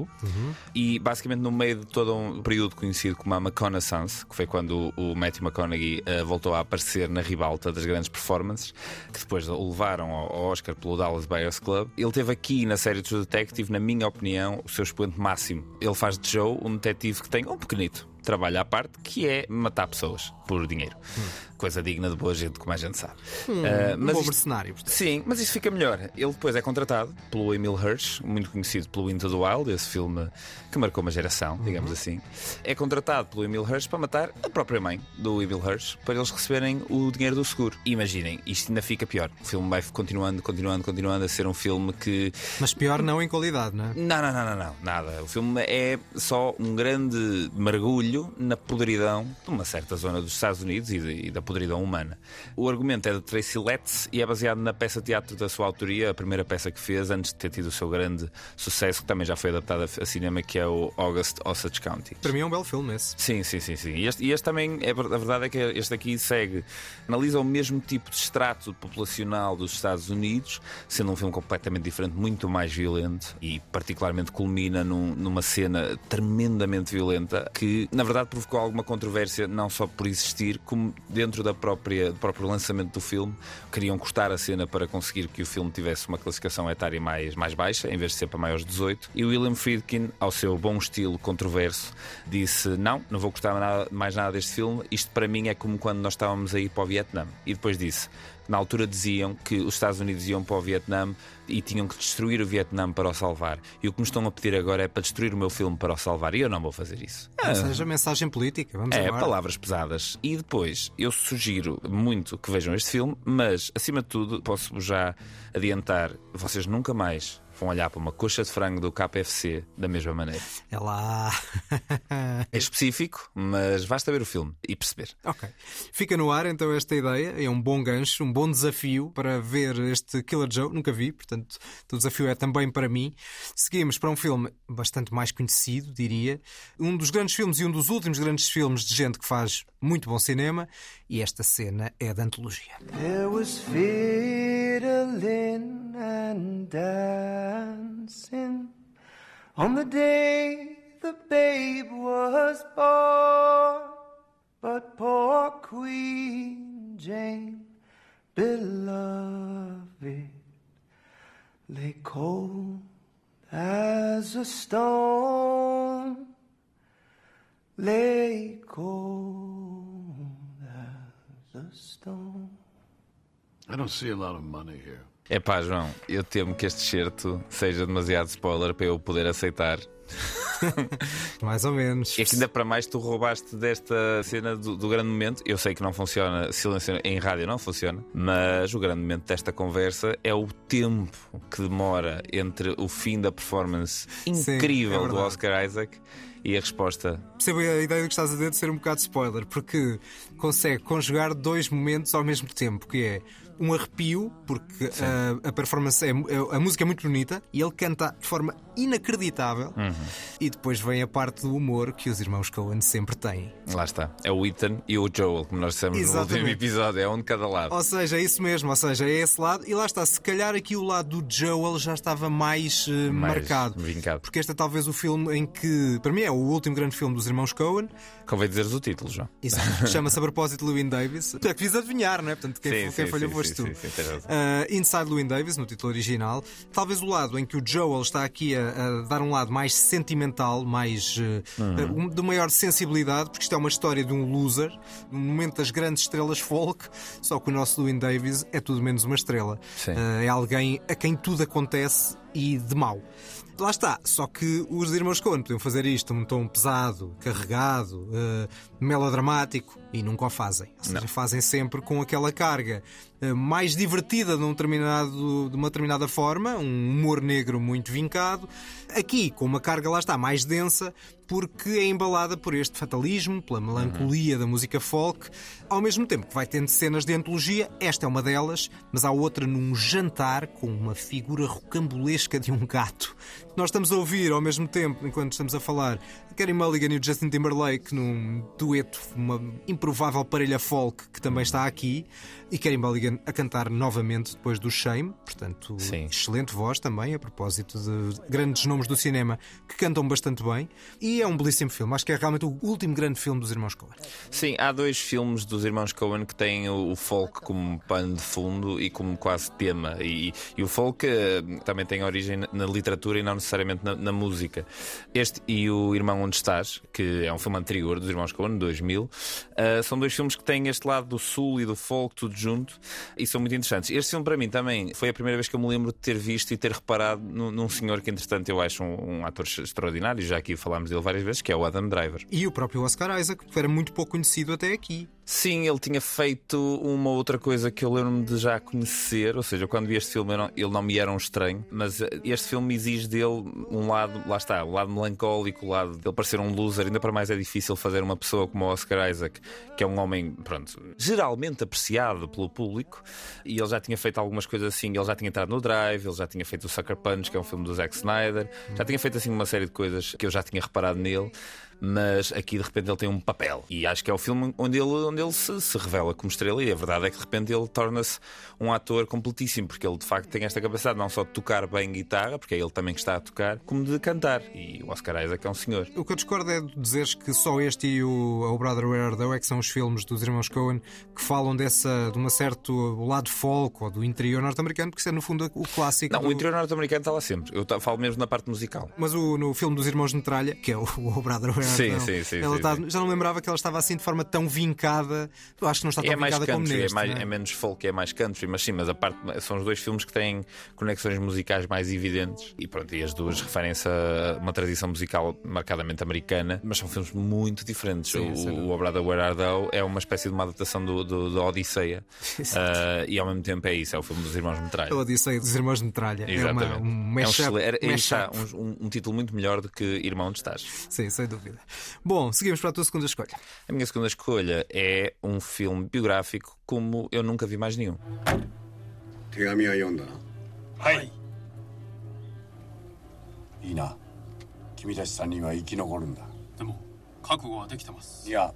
e basicamente no meio de todo um período conhecido como a McConaissance, que foi quando o, o Matthew McConaughey eh, voltou a aparecer na ribalta das grandes performances, que depois o levaram ao, ao Oscar pelo Dallas Buyers Club. Ele teve aqui na série True Detective, na minha opinião, o seu expoente máximo. Ele faz de Joe um detetive que tem um pequenito trabalho à parte, que é matar pessoas por dinheiro. Coisa digna de boa gente, como a gente sabe. Ah, um bom isto- mercenário. portanto. Sim, mas isso fica melhor. Ele depois é contratado pelo Emil Hirsch, muito conhecido pelo Into the Wild, esse filme que marcou uma geração, digamos assim. É contratado pelo Emil Hirsch para matar a própria mãe do Emil Hirsch, para eles receberem o dinheiro do seguro. Imaginem, isto ainda fica pior. O filme vai continuando, continuando, continuando a ser um filme que Mas pior não em qualidade, não é? não, não, não, não, não, nada. O filme é só um grande mergulho na podridão de uma certa zona dos Estados Unidos e, de- e da podridão humana. O argumento é de Tracy Letts e é baseado na peça de teatro da sua autoria, a primeira peça que fez antes de ter tido o seu grande sucesso, que também já foi adaptada a cinema, que é o August Osage County. Para mim é um belo filme esse. Sim, sim, sim, sim. E este, e este também, é, a verdade é que este aqui segue, analisa o mesmo tipo de extrato populacional dos Estados Unidos, sendo um filme completamente diferente, muito mais violento e particularmente culmina num- numa cena tremendamente violenta que, na verdade, provocou alguma controvérsia, não só por existir, como dentro da própria, do próprio lançamento do filme. Queriam cortar a cena para conseguir que o filme tivesse uma classificação etária mais, mais baixa, em vez de ser para maiores de 18. E William Friedkin, ao seu bom estilo controverso, disse: Não, não vou cortar nada- mais nada deste filme. Isto para mim é como quando nós estávamos a ir para o Vietnã. E depois disse: Na altura diziam que os Estados Unidos iam para o Vietnã e tinham que destruir o Vietnã para o salvar. E o que me estão a pedir agora é para destruir o meu filme para o salvar. E eu não vou fazer isso. Ou seja, mensagem política. Vamos É, embora. palavras pesadas. E depois, eu sugiro muito que vejam este filme, mas, acima de tudo, posso-vos já adiantar: vocês nunca mais vão olhar para uma coxa de frango do KFC da mesma maneira. É lá. É específico, mas basta ver o filme e perceber. ok. Fica no ar então esta ideia. É um bom gancho, um bom desafio para ver este Killer Joe. Nunca vi, portanto, o desafio é também para mim. Seguimos para um filme bastante mais conhecido, diria. Um dos grandes filmes e um dos últimos grandes filmes de gente que faz muito bom cinema. E esta cena é da antologia. There was fiddling and dancing on the day the babe was born. But poor Queen Jane, beloved, lay cold as a stone. Lay cold as a stone. I don't see a lot of money here. É pá, João, eu temo que este certo seja demasiado spoiler para eu poder aceitar. Mais ou menos. É que ainda para mais tu roubaste desta cena do, do grande momento. Eu sei que não funciona, silêncio em rádio não funciona, mas o grande momento desta conversa é o tempo que demora entre o fim da performance incrível é do. Oscar Isaac e a resposta. Percebo a ideia que estás a dizer de ser um bocado spoiler, porque consegue conjugar dois momentos ao mesmo tempo, que é um arrepio, porque a, a performance é, é- a música é muito bonita e ele canta de forma inacreditável, e depois vem a parte do humor que os irmãos Coen sempre têm. Lá está. É o Ethan e o Joel, como nós dissemos no Exatamente. último episódio. É um de cada lado. Ou seja, é isso mesmo, ou seja, é esse lado, e lá está, se calhar aqui o lado do Joel já estava mais, eh, Mais marcado. vincado. Porque este é talvez o filme em que, para mim, é o último grande filme dos irmãos Coen. Convém dizeres o título. Exato. Chama-se propósito Lewin Davis. É que fiz adivinhar, não é? Portanto, quem, Sim, quem sim, falhou foste tu. sim, sim. Uh, Inside Lewin Davis, no título original. Talvez o lado em que o Joel está aqui a, a dar um lado mais sentimental, mais uh, Uhum. uh, de maior sensibilidade, porque isto é uma história de um loser, no momento das grandes estrelas folk, só que o nosso Lewin Davis é tudo menos uma estrela. Uh, é alguém a quem tudo acontece e de mau. Lá está, só que os irmãos Coen podiam fazer isto num tom pesado, carregado, eh, melodramático e nunca o fazem. Ou seja, fazem sempre com aquela carga eh, mais divertida de, um determinado, de uma determinada forma, um humor negro muito vincado. Aqui, com uma carga lá está mais densa, porque é embalada por este fatalismo, pela melancolia da música folk, ao mesmo tempo que vai tendo cenas de antologia, esta é uma delas, mas há outra num jantar com uma figura rocambolesca de um gato. Nós estamos a ouvir ao mesmo tempo, enquanto estamos a falar, Kerry Mulligan e o Justin Timberlake num dueto, uma improvável parelha folk que também está aqui, e Kerry Mulligan a cantar novamente depois do Shame, portanto, Sim. excelente voz também, a propósito de grandes nomes do cinema que cantam bastante bem, e é um belíssimo filme. Acho que é realmente o último grande filme dos irmãos Coen. Sim, há dois filmes dos irmãos Coen que têm o, folk como pano de fundo e como quase tema. E, e o folk eh, também tem origem na, na literatura e não necessariamente na, na música. Este e o Irmão Onde Estás, que é um filme anterior dos irmãos Coen, 2000, eh, são dois filmes que têm este lado do sul e do folk tudo junto e são muito interessantes. Este filme, para mim, também foi a primeira vez que eu me lembro de ter visto e ter reparado num, num senhor que, entretanto, eu acho um, um ator extraordinário, já aqui falámos dele várias vezes, que é o Adam Driver. E o próprio Oscar Isaac, que era muito pouco conhecido até aqui. Sim, ele tinha feito uma outra coisa que eu lembro-me de já conhecer, ou seja, quando vi este filme ele não me era um estranho, mas eh, este filme exige dele um lado, lá está, o lado melancólico, o lado dele parecer um loser, ainda para mais é difícil fazer uma pessoa como o Oscar Isaac, que é um homem, pronto, geralmente apreciado pelo público, e ele já tinha feito algumas coisas assim, ele já tinha entrado no Drive, ele já tinha feito o Sucker Punch, que é um filme do Zack Snyder, já tinha feito assim uma série de coisas que eu já tinha reparado nele mas aqui de repente ele tem um papel. E acho que é o filme onde ele, onde ele se, se revela como estrela. E a verdade é que de repente ele torna-se um ator completíssimo, porque ele de facto tem esta capacidade não só de tocar bem guitarra, porque é ele também que está a tocar, como de cantar. E o Oscar Isaac é um senhor. O que eu discordo é de dizeres que só este e o, o Brother Where Art é que são os filmes dos irmãos Coen que falam dessa, de uma certo lado folk ou do interior norte-americano, porque isso é no fundo o clássico. Não, do- o interior norte-americano está lá sempre. Eu falo mesmo na parte musical. Mas o, no filme dos Irmãos de Metralha, que é o, o Brother Where Sim, sim, sim, Ela sim, tá- sim. Já não lembrava que ela estava assim de forma tão vincada. Eu acho que não está tão É mais vincada como country, é, neste. mais- não é? é menos folk, é mais country, mas sim, mas a parte são os dois filmes que têm conexões musicais mais evidentes e pronto, e as duas referem-se a uma tradição musical marcadamente americana, mas são filmes muito diferentes. Sim, o, o O Brother Where Are Thou é uma espécie de uma adaptação do, do, da Odisseia Ah, e ao mesmo tempo é isso, é o filme dos Irmãos Metralha. A Odisseia dos Irmãos Metralha. Exatamente. É uma, um É um mashup. mashup. um, um- um título muito melhor do que Irmão de Estás. Sim, sem dúvida. Bom, seguimos para a tua segunda escolha. A minha segunda escolha é um filme biográfico como eu nunca vi mais nenhum. 手紙は読んだなはいいいな君たち3人は生き残るんだでも覚悟はできてますいや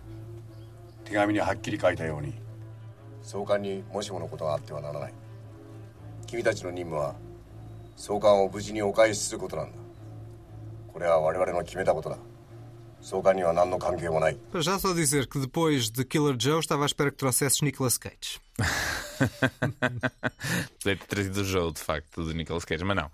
手紙にはっきり書いたように総監にもしものことがあってはならない君たちの任務は総監を無事にお返しすることなんだこれは我々の決めたことだ Para já só dizer que depois de Killer Joe estava à espera que trouxesses Nicolas Cage. Podia ter trazido o jogo, de facto, do Nicolas Cage, mas não.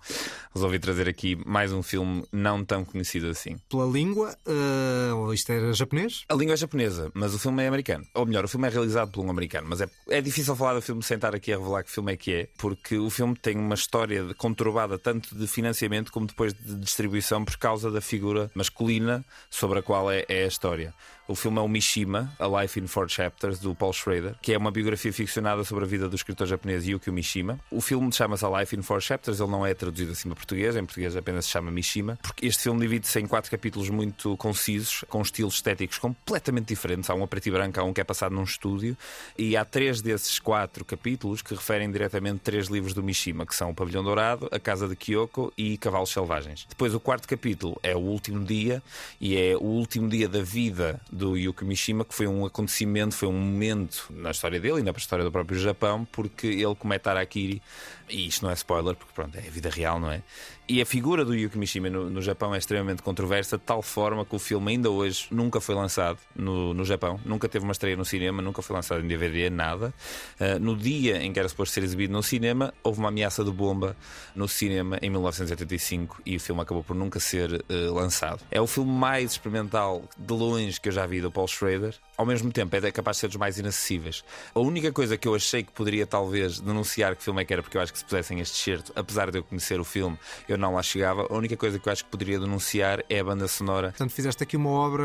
Resolvi trazer aqui mais um filme não tão conhecido assim. Pela língua, uh, isto era japonês? A língua é japonesa, mas o filme é americano. Ou melhor, o filme é realizado por um americano. Mas é, é difícil falar do filme sem estar aqui a revelar que filme é que é, porque o filme tem uma história conturbada tanto de financiamento como depois de distribuição por causa da figura masculina sobre a qual é, é a história. O filme é o Mishima, A Life in Four Chapters, do Paul Schrader, que é uma biografia ficcionada sobre a vida do escritor japonês Yukio Mishima. O filme chama-se A Life in Four Chapters, ele não é traduzido assim para português, em português apenas se chama Mishima, porque este filme divide-se em quatro capítulos muito concisos, com estilos estéticos completamente diferentes. Há um a preto e branco, há um que é passado num estúdio, e há três desses quatro capítulos que referem diretamente três livros do Mishima, que são O Pavilhão Dourado, A Casa de Kyoko e Cavalos Selvagens. Depois, o quarto capítulo é o último dia, e é o último dia da vida do Yukio Mishima, que foi um acontecimento, foi um momento na história dele e na história do próprio Japão, porque ele comete Harakiri, e isto não é spoiler, porque pronto, é a vida real, não é? E a figura do Yukio Mishima no, no Japão é extremamente controversa, de tal forma que o filme ainda hoje nunca foi lançado no, no Japão, nunca teve uma estreia no cinema, nunca foi lançado em DVD, nada. Uh, no dia em que era suposto ser exibido no cinema, houve uma ameaça de bomba no cinema em 1985 e o filme acabou por nunca ser uh, lançado. É o filme mais experimental de longe que eu já vi do Paul Schrader. Ao mesmo tempo, é capaz de ser dos mais inacessíveis. A única coisa que eu achei que poderia talvez denunciar que filme é que era, porque eu acho que se pusessem este certo, apesar de eu conhecer o filme, eu não lá chegava. A única coisa que eu acho que poderia denunciar é a banda sonora. Portanto, fizeste aqui uma obra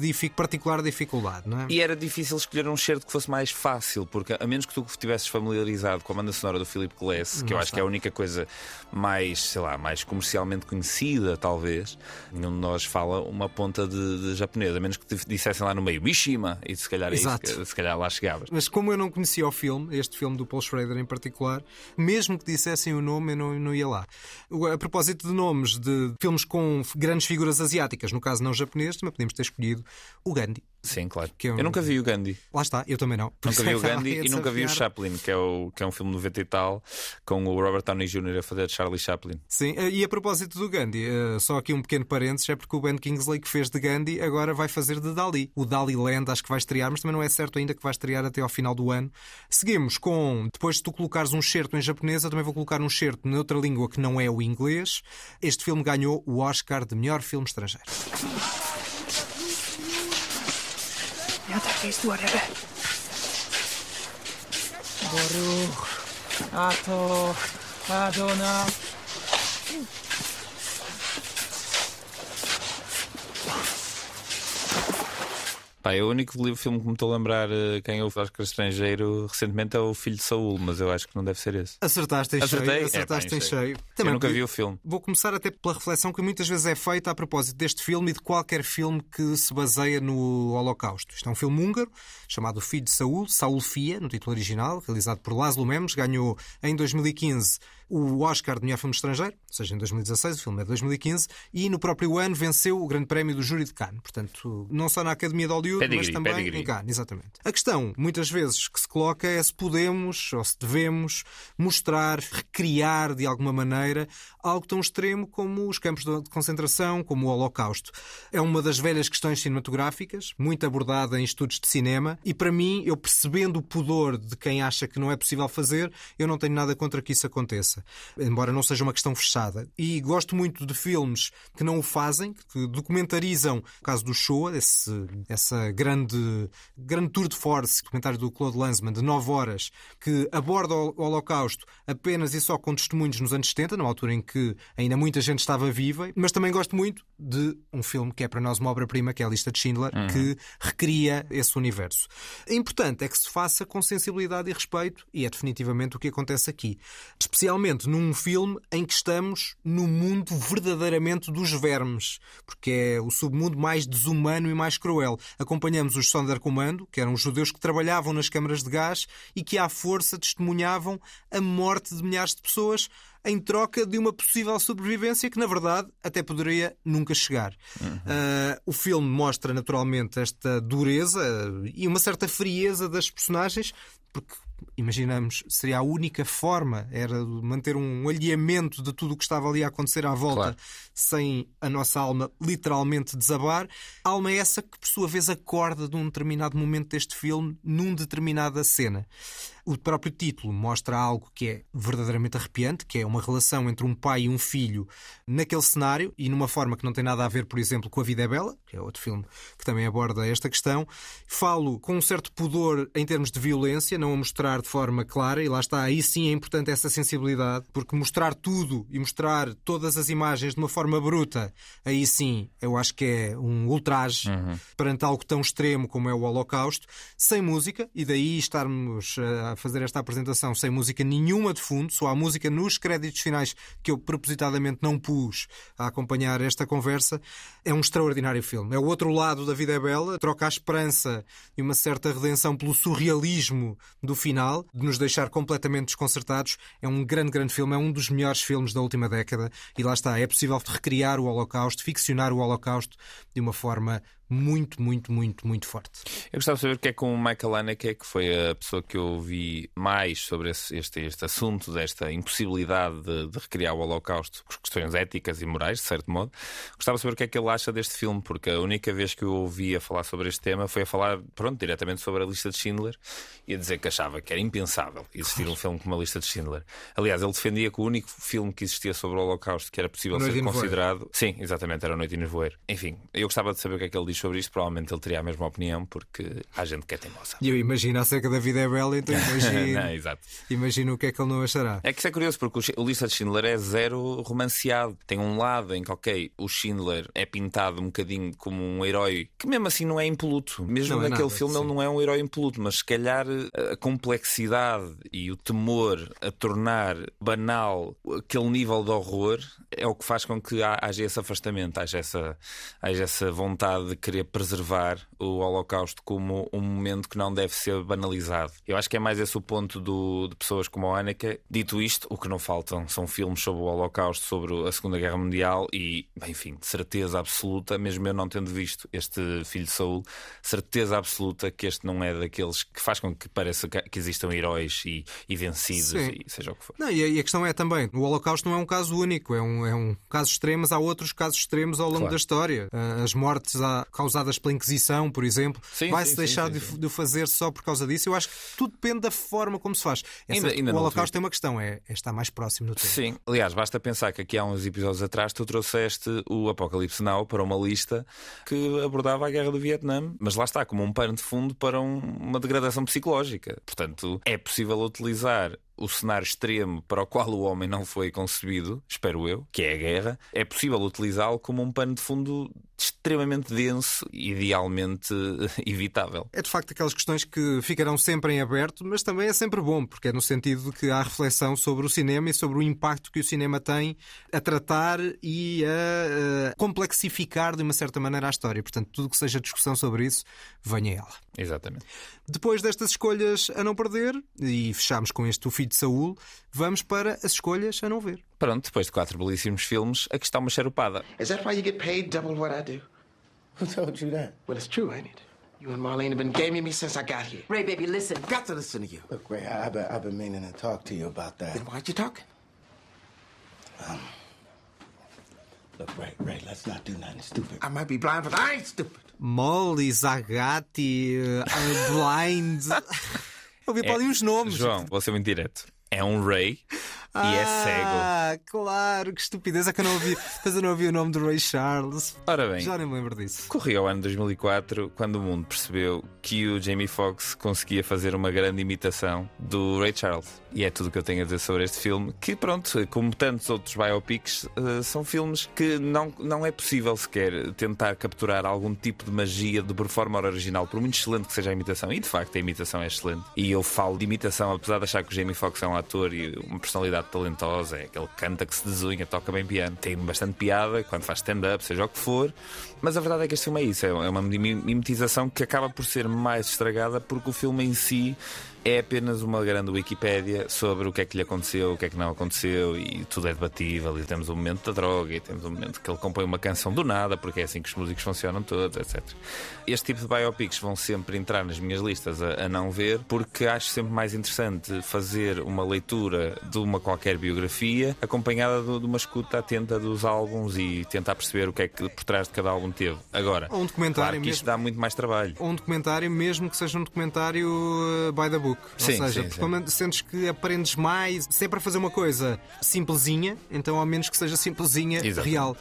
de particular dificuldade, não é? E era difícil escolher um certo que fosse mais fácil, porque a menos que tu estivesses familiarizado com a banda sonora do Philip Glass, que eu Não acho que é a única coisa mais, sei lá, mais comercialmente conhecida, talvez, nenhum de nós fala uma ponta de, de japonês, a menos que te dissessem lá no meio Mishima, e se calhar, isso Exato. que- se calhar lá chegavas. Mas como eu não conhecia o filme, este filme do Paul Schrader em particular, mesmo que dissessem o nome, eu não, não ia lá. A propósito de nomes de filmes com grandes figuras asiáticas, no caso não japonês, também podíamos ter escolhido o Gandhi. Sim, claro. Um- Eu nunca vi o Gandhi. Lá está, eu também não. Nunca vi o Gandhi e nunca vi o. Chaplin, que é, o, que é um filme de 90 e tal, com o Robert Downey Jr. a fazer de Charlie Chaplin. Sim, eh, e a propósito do Gandhi, eh, só aqui um pequeno parênteses, é porque o Ben Kingsley que fez de Gandhi agora vai fazer de Dali. O Dali Land acho que vai estrear, mas também não é certo ainda que vai estrear até ao final do ano. Seguimos com, depois de tu colocares um certo em japonês, eu também vou colocar um certo noutra língua que não é o inglês. Este filme ganhou o Oscar de melhor filme estrangeiro. Yeah, that is whatever. Boruch, Ato, Adonai. Pá, é o único livro- filme que me estou a lembrar eh, quem eu Oscar estrangeiro recentemente é o Filho de Saúl, mas eu acho que não deve ser esse. Acertaste em Acertei? cheio. É, Acertaste pá, em em cheio. cheio. eu nunca vi o filme. Vou começar até pela reflexão que muitas vezes é feita a propósito deste filme e de qualquer filme que se baseia no Holocausto. Isto é um filme húngaro chamado Filho de Saúl, Saúl Fia, no título original, realizado por Laszlo Memes, ganhou em 2015 o Oscar de melhor filme estrangeiro, ou seja, em 2016, o filme é de 2015, e no próprio ano venceu o Grande Prémio do Júri de Cannes. Portanto, não só na Academia de Hollywood, mas Pedigree, também pedigree. em Cannes, exatamente. A questão, muitas vezes, que se coloca é se podemos ou se devemos mostrar, recriar de alguma maneira algo tão extremo como os campos de concentração, como o Holocausto. É uma das velhas questões cinematográficas, muito abordada em estudos de cinema, e para mim, eu percebendo o pudor de quem acha que não é possível fazer, eu não tenho nada contra que isso aconteça. Embora não seja uma questão fechada. E gosto muito de filmes que não o fazem, que documentarizam o caso do Shoah, esse, essa grande, grande tour de force, comentário do Claude Lanzmann, de 9 horas, que aborda o Holocausto apenas e só com testemunhos nos anos 70, numa altura em que ainda muita gente estava viva, mas também gosto muito de um filme que é para nós uma obra-prima, que é a Lista de Schindler, uhum. que recria esse universo. O importante é que se faça com sensibilidade e respeito, e é definitivamente o que acontece aqui. Especialmente num filme em que estamos no mundo verdadeiramente dos vermes, porque é o submundo mais desumano e mais cruel. Acompanhamos os Sonderkommando, que eram os judeus que trabalhavam nas câmaras de gás e que à força testemunhavam a morte de milhares de pessoas em troca de uma possível sobrevivência que, na verdade, até poderia nunca chegar. Uhum. Uh, o filme mostra naturalmente esta dureza e uma certa frieza das personagens, porque imaginamos, seria a única forma, era manter um alheamento de tudo o que estava ali a acontecer à volta, claro. sem a nossa alma literalmente desabar. Alma essa que, por sua vez, acorda de um determinado momento deste filme, num determinada cena. O próprio título mostra algo que é verdadeiramente arrepiante, que é uma relação entre um pai e um filho naquele cenário e numa forma que não tem nada a ver, por exemplo, com A Vida é Bela, que é outro filme que também aborda esta questão. Falo com um certo pudor em termos de violência, não a mostrar de forma clara, e lá está, aí sim é importante essa sensibilidade, porque mostrar tudo e mostrar todas as imagens de uma forma bruta, aí sim eu acho que é um ultraje uhum. perante algo tão extremo como é o Holocausto, sem música, e daí estarmos a fazer esta apresentação sem música nenhuma de fundo, só há música nos créditos finais que eu propositadamente não pus a acompanhar esta conversa. É um extraordinário filme. É o outro lado da vida é bela, troca a esperança e uma certa redenção pelo surrealismo do final, de nos deixar completamente desconcertados. É um grande, grande filme, é um dos melhores filmes da última década e lá está, é possível recriar o Holocausto, ficcionar o Holocausto de uma forma muito, muito, muito, muito forte. Eu gostava de saber o que é com o Michael Haneke, que foi a pessoa que eu ouvi mais sobre esse, este, este assunto, desta impossibilidade de, de, recriar o Holocausto por questões éticas e morais, de certo modo. Gostava de saber o que é que ele acha deste filme, porque a única vez que eu ouvi a falar sobre este tema foi a falar, pronto, diretamente sobre a lista de Schindler e a dizer que achava que era impensável existir um filme como a lista de Schindler. Aliás, ele defendia que o único filme que existia sobre o Holocausto que era possível Noite ser considerado. Sim, exatamente, era Noite e Nevoeiro. Enfim, eu gostava de saber o que é que ele diz sobre isto, provavelmente ele teria a mesma opinião, porque há gente que é teimosa. E eu imagino acerca da vida é bela, então imagino, não, exato. imagino o que é que ele não achará. É que isso é curioso, porque o Lista de Schindler é zero romanceado. Tem um lado em que, ok, o Schindler é pintado um bocadinho como um herói que mesmo assim não é impoluto. Mesmo não é naquele é nada, filme sim. ele não é um herói impoluto, mas se calhar a complexidade e o temor a tornar banal aquele nível de horror é o que faz com que haja esse afastamento, haja essa, haja essa vontade de querer preservar o Holocausto como um momento que não deve ser banalizado. Eu acho que é mais esse o ponto do, de pessoas como a Anneke. Dito isto, o que não faltam são filmes sobre o Holocausto, sobre a Segunda Guerra Mundial e, enfim, de certeza absoluta, mesmo eu não tendo visto este Filho de Saul, certeza absoluta que este não é daqueles que faz com que pareça que existam heróis e, e vencidos Sim. e seja o que for. Não, e, a, e a questão é também, o Holocausto não é um caso único, é um, é um caso extremo, mas há outros casos extremos ao longo claro. da história. Ah, as mortes causadas pela Inquisição, por exemplo, vai-se deixar sim, sim, de, de, fazer só por causa disso. Eu acho que tudo depende da forma como se faz. Essa, ainda, ainda o Holocausto tem uma questão, é, é, estar mais próximo do tempo. Sim, aliás, basta pensar que aqui há uns episódios atrás tu trouxeste o Apocalipse Now para uma lista que abordava a guerra do Vietnã, mas lá está, como um pano de fundo para um, uma degradação psicológica. Portanto, é possível utilizar o cenário extremo para o qual o homem não foi concebido, espero eu, que é a guerra, é possível utilizá-lo como um pano de fundo extremamente denso, idealmente evitável. É de facto aquelas questões que ficarão sempre em aberto, mas também é sempre bom, porque é no sentido de que há reflexão sobre o cinema e sobre o impacto que o cinema tem a tratar e a, a complexificar de uma certa maneira a história. Portanto, tudo que seja discussão sobre isso, venha ela. Exatamente. Depois destas escolhas a não perder, e fechamos com este O Filho de Saúl, vamos para as escolhas a não ver. Pronto, depois de quatro belíssimos filmes, aqui está uma charupada. Is that why you get paid double what I do? Who told you that? Well, it's true, ain't it? You and Marlene have been gaming me since I got here. Ray, baby, listen. I've got to listen to you. Look, Ray, I, have been, I've been meaning to talk to you about that. Then why'd you talking? Um, look, Ray, Ray, let's not do nothing stupid. I might be blind, but I ain't stupid. Molly, Zagatti, uh, Blind. Ouvi para ali uns nomes. João, vou ser muito direto. É Ray e é cego. Ah, claro, que estupidez. É que eu não ouvi, mas eu não ouvi o nome do Ray Charles. Ora bem, Já nem me lembro disso. corria o ano 2004 quando o mundo percebeu que o Jamie Foxx conseguia fazer uma grande imitação do Ray Charles. E é tudo o que eu tenho a dizer sobre este filme. Que, pronto, como tantos outros biopics, eh, são filmes que não, não é possível sequer tentar capturar algum tipo de magia de performance original, por muito excelente que seja a imitação. E de facto, a imitação é excelente. E eu falo de imitação, apesar de achar que o Jamie Foxx é um ator e uma personalidade talentosa, é aquele que canta que se desunha, toca bem piano, tem bastante piada quando faz stand-up, seja o que for. Mas a verdade é que este filme é isso, é uma mimetização que acaba por ser mais estragada porque o filme em si é apenas uma grande Wikipédia sobre o que é que lhe aconteceu, o que é que não aconteceu e tudo é debatível. E temos o momento da droga, e temos o momento que ele compõe uma canção do nada, porque é assim que os músicos funcionam todos, etc. Este tipo de biopics vão sempre entrar nas minhas listas a, a não ver, porque acho sempre mais interessante fazer uma leitura de uma qualquer biografia acompanhada de, de uma escuta atenta dos álbuns e tentar perceber o que é que por trás de cada álbum teve. Agora, um documentário claro que isto mesmo. dá muito mais trabalho. Ou um documentário, mesmo que seja um documentário uh, by the book. Sim, Ou seja, sim, sim. pelo menos sentes que aprendes mais sempre a fazer uma coisa simplesinha, então ao menos que seja simplesinha, Exatamente. real.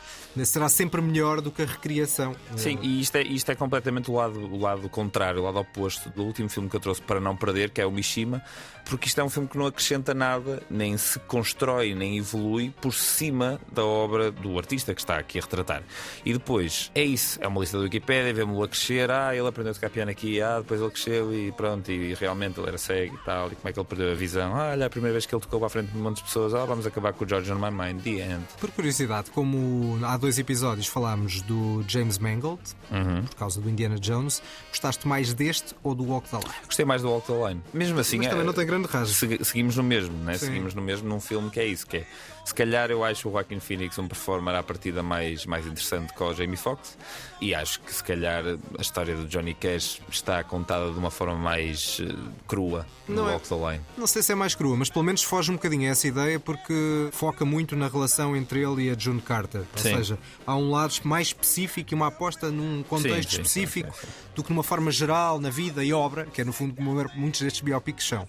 Será sempre melhor do que a recriação. Sim, e isto é, isto é completamente o lado, o lado contrário, o lado oposto do último filme que eu trouxe para não perder, que é o Mishima, porque isto é um filme que não acrescenta nada, nem se constrói, nem evolui por cima da obra do artista que está aqui a retratar. E depois, é isso, é uma lista da Wikipédia, vemos-lo a crescer, ah, ele aprendeu a tocar piano aqui, ah, depois ele cresceu e pronto, e realmente ele era cego e tal, e como é que ele perdeu a visão? Ah, olha, a primeira vez que ele tocou para a frente de um monte de pessoas, ah, vamos acabar com o George on My Mind, the end. Por curiosidade, como há dois episódios falámos do James Mangold, Uhum. por causa do Indiana Jones, gostaste mais deste ou do Walk the Line? Gostei mais do Walk the Line. Mesmo assim, Mas também é- não tem grande rasgo. segui- seguimos no mesmo, né? Sim. seguimos no mesmo num filme que é isso, que é se calhar eu acho o Joaquin Phoenix um performer à partida mais, mais interessante que o Jamie Foxx e acho que se calhar a história do Johnny Cash está contada de uma forma mais eh, crua no é- Walk the Line. Não sei se é mais crua, mas pelo menos foge um bocadinho a essa ideia porque foca muito na relação entre ele e a June Carter. Ou Sim. seja, há um lado mais específico e uma aposta num contexto Sim, sim, específico do que numa forma geral na vida e obra, que é no fundo como muitos destes biopics são.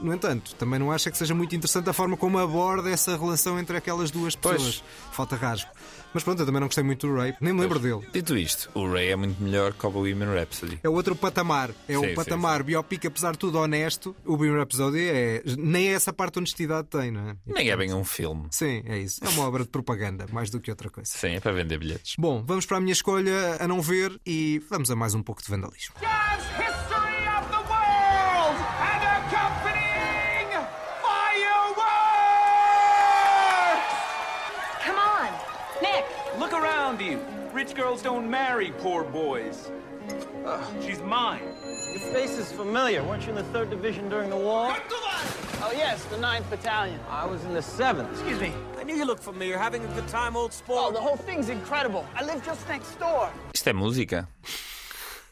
No entanto, também não acha que seja muito interessante a forma como aborda essa relação entre aquelas duas Pois. pessoas. Falta rasgo. Mas pronto, eu também não gostei muito do Ray, nem me lembro dele. Dito isto, o Ray é muito melhor que o Bohemian Rhapsody. É outro patamar. É Sim, o sim, patamar biopic, apesar de tudo honesto. O Bohemian Rhapsody é. Nem é essa parte de honestidade tem, não é? E, Nem é bem um filme. Sim, é isso. É uma obra de propaganda, mais do que outra coisa. Sim, é para vender bilhetes. Bom, vamos para a minha escolha a não ver e vamos a mais um pouco de vandalismo. Jazz Rich girls don't marry poor boys. Ugh, she's mine. Your face is familiar. Weren't you in the 3rd Division during the war? Oh, yes, the 9th Battalion. I was in the 7th. Excuse me. I knew you looked familiar. Having a good time, old sport. Oh, the whole thing's incredible. I live just next door. Isto é música?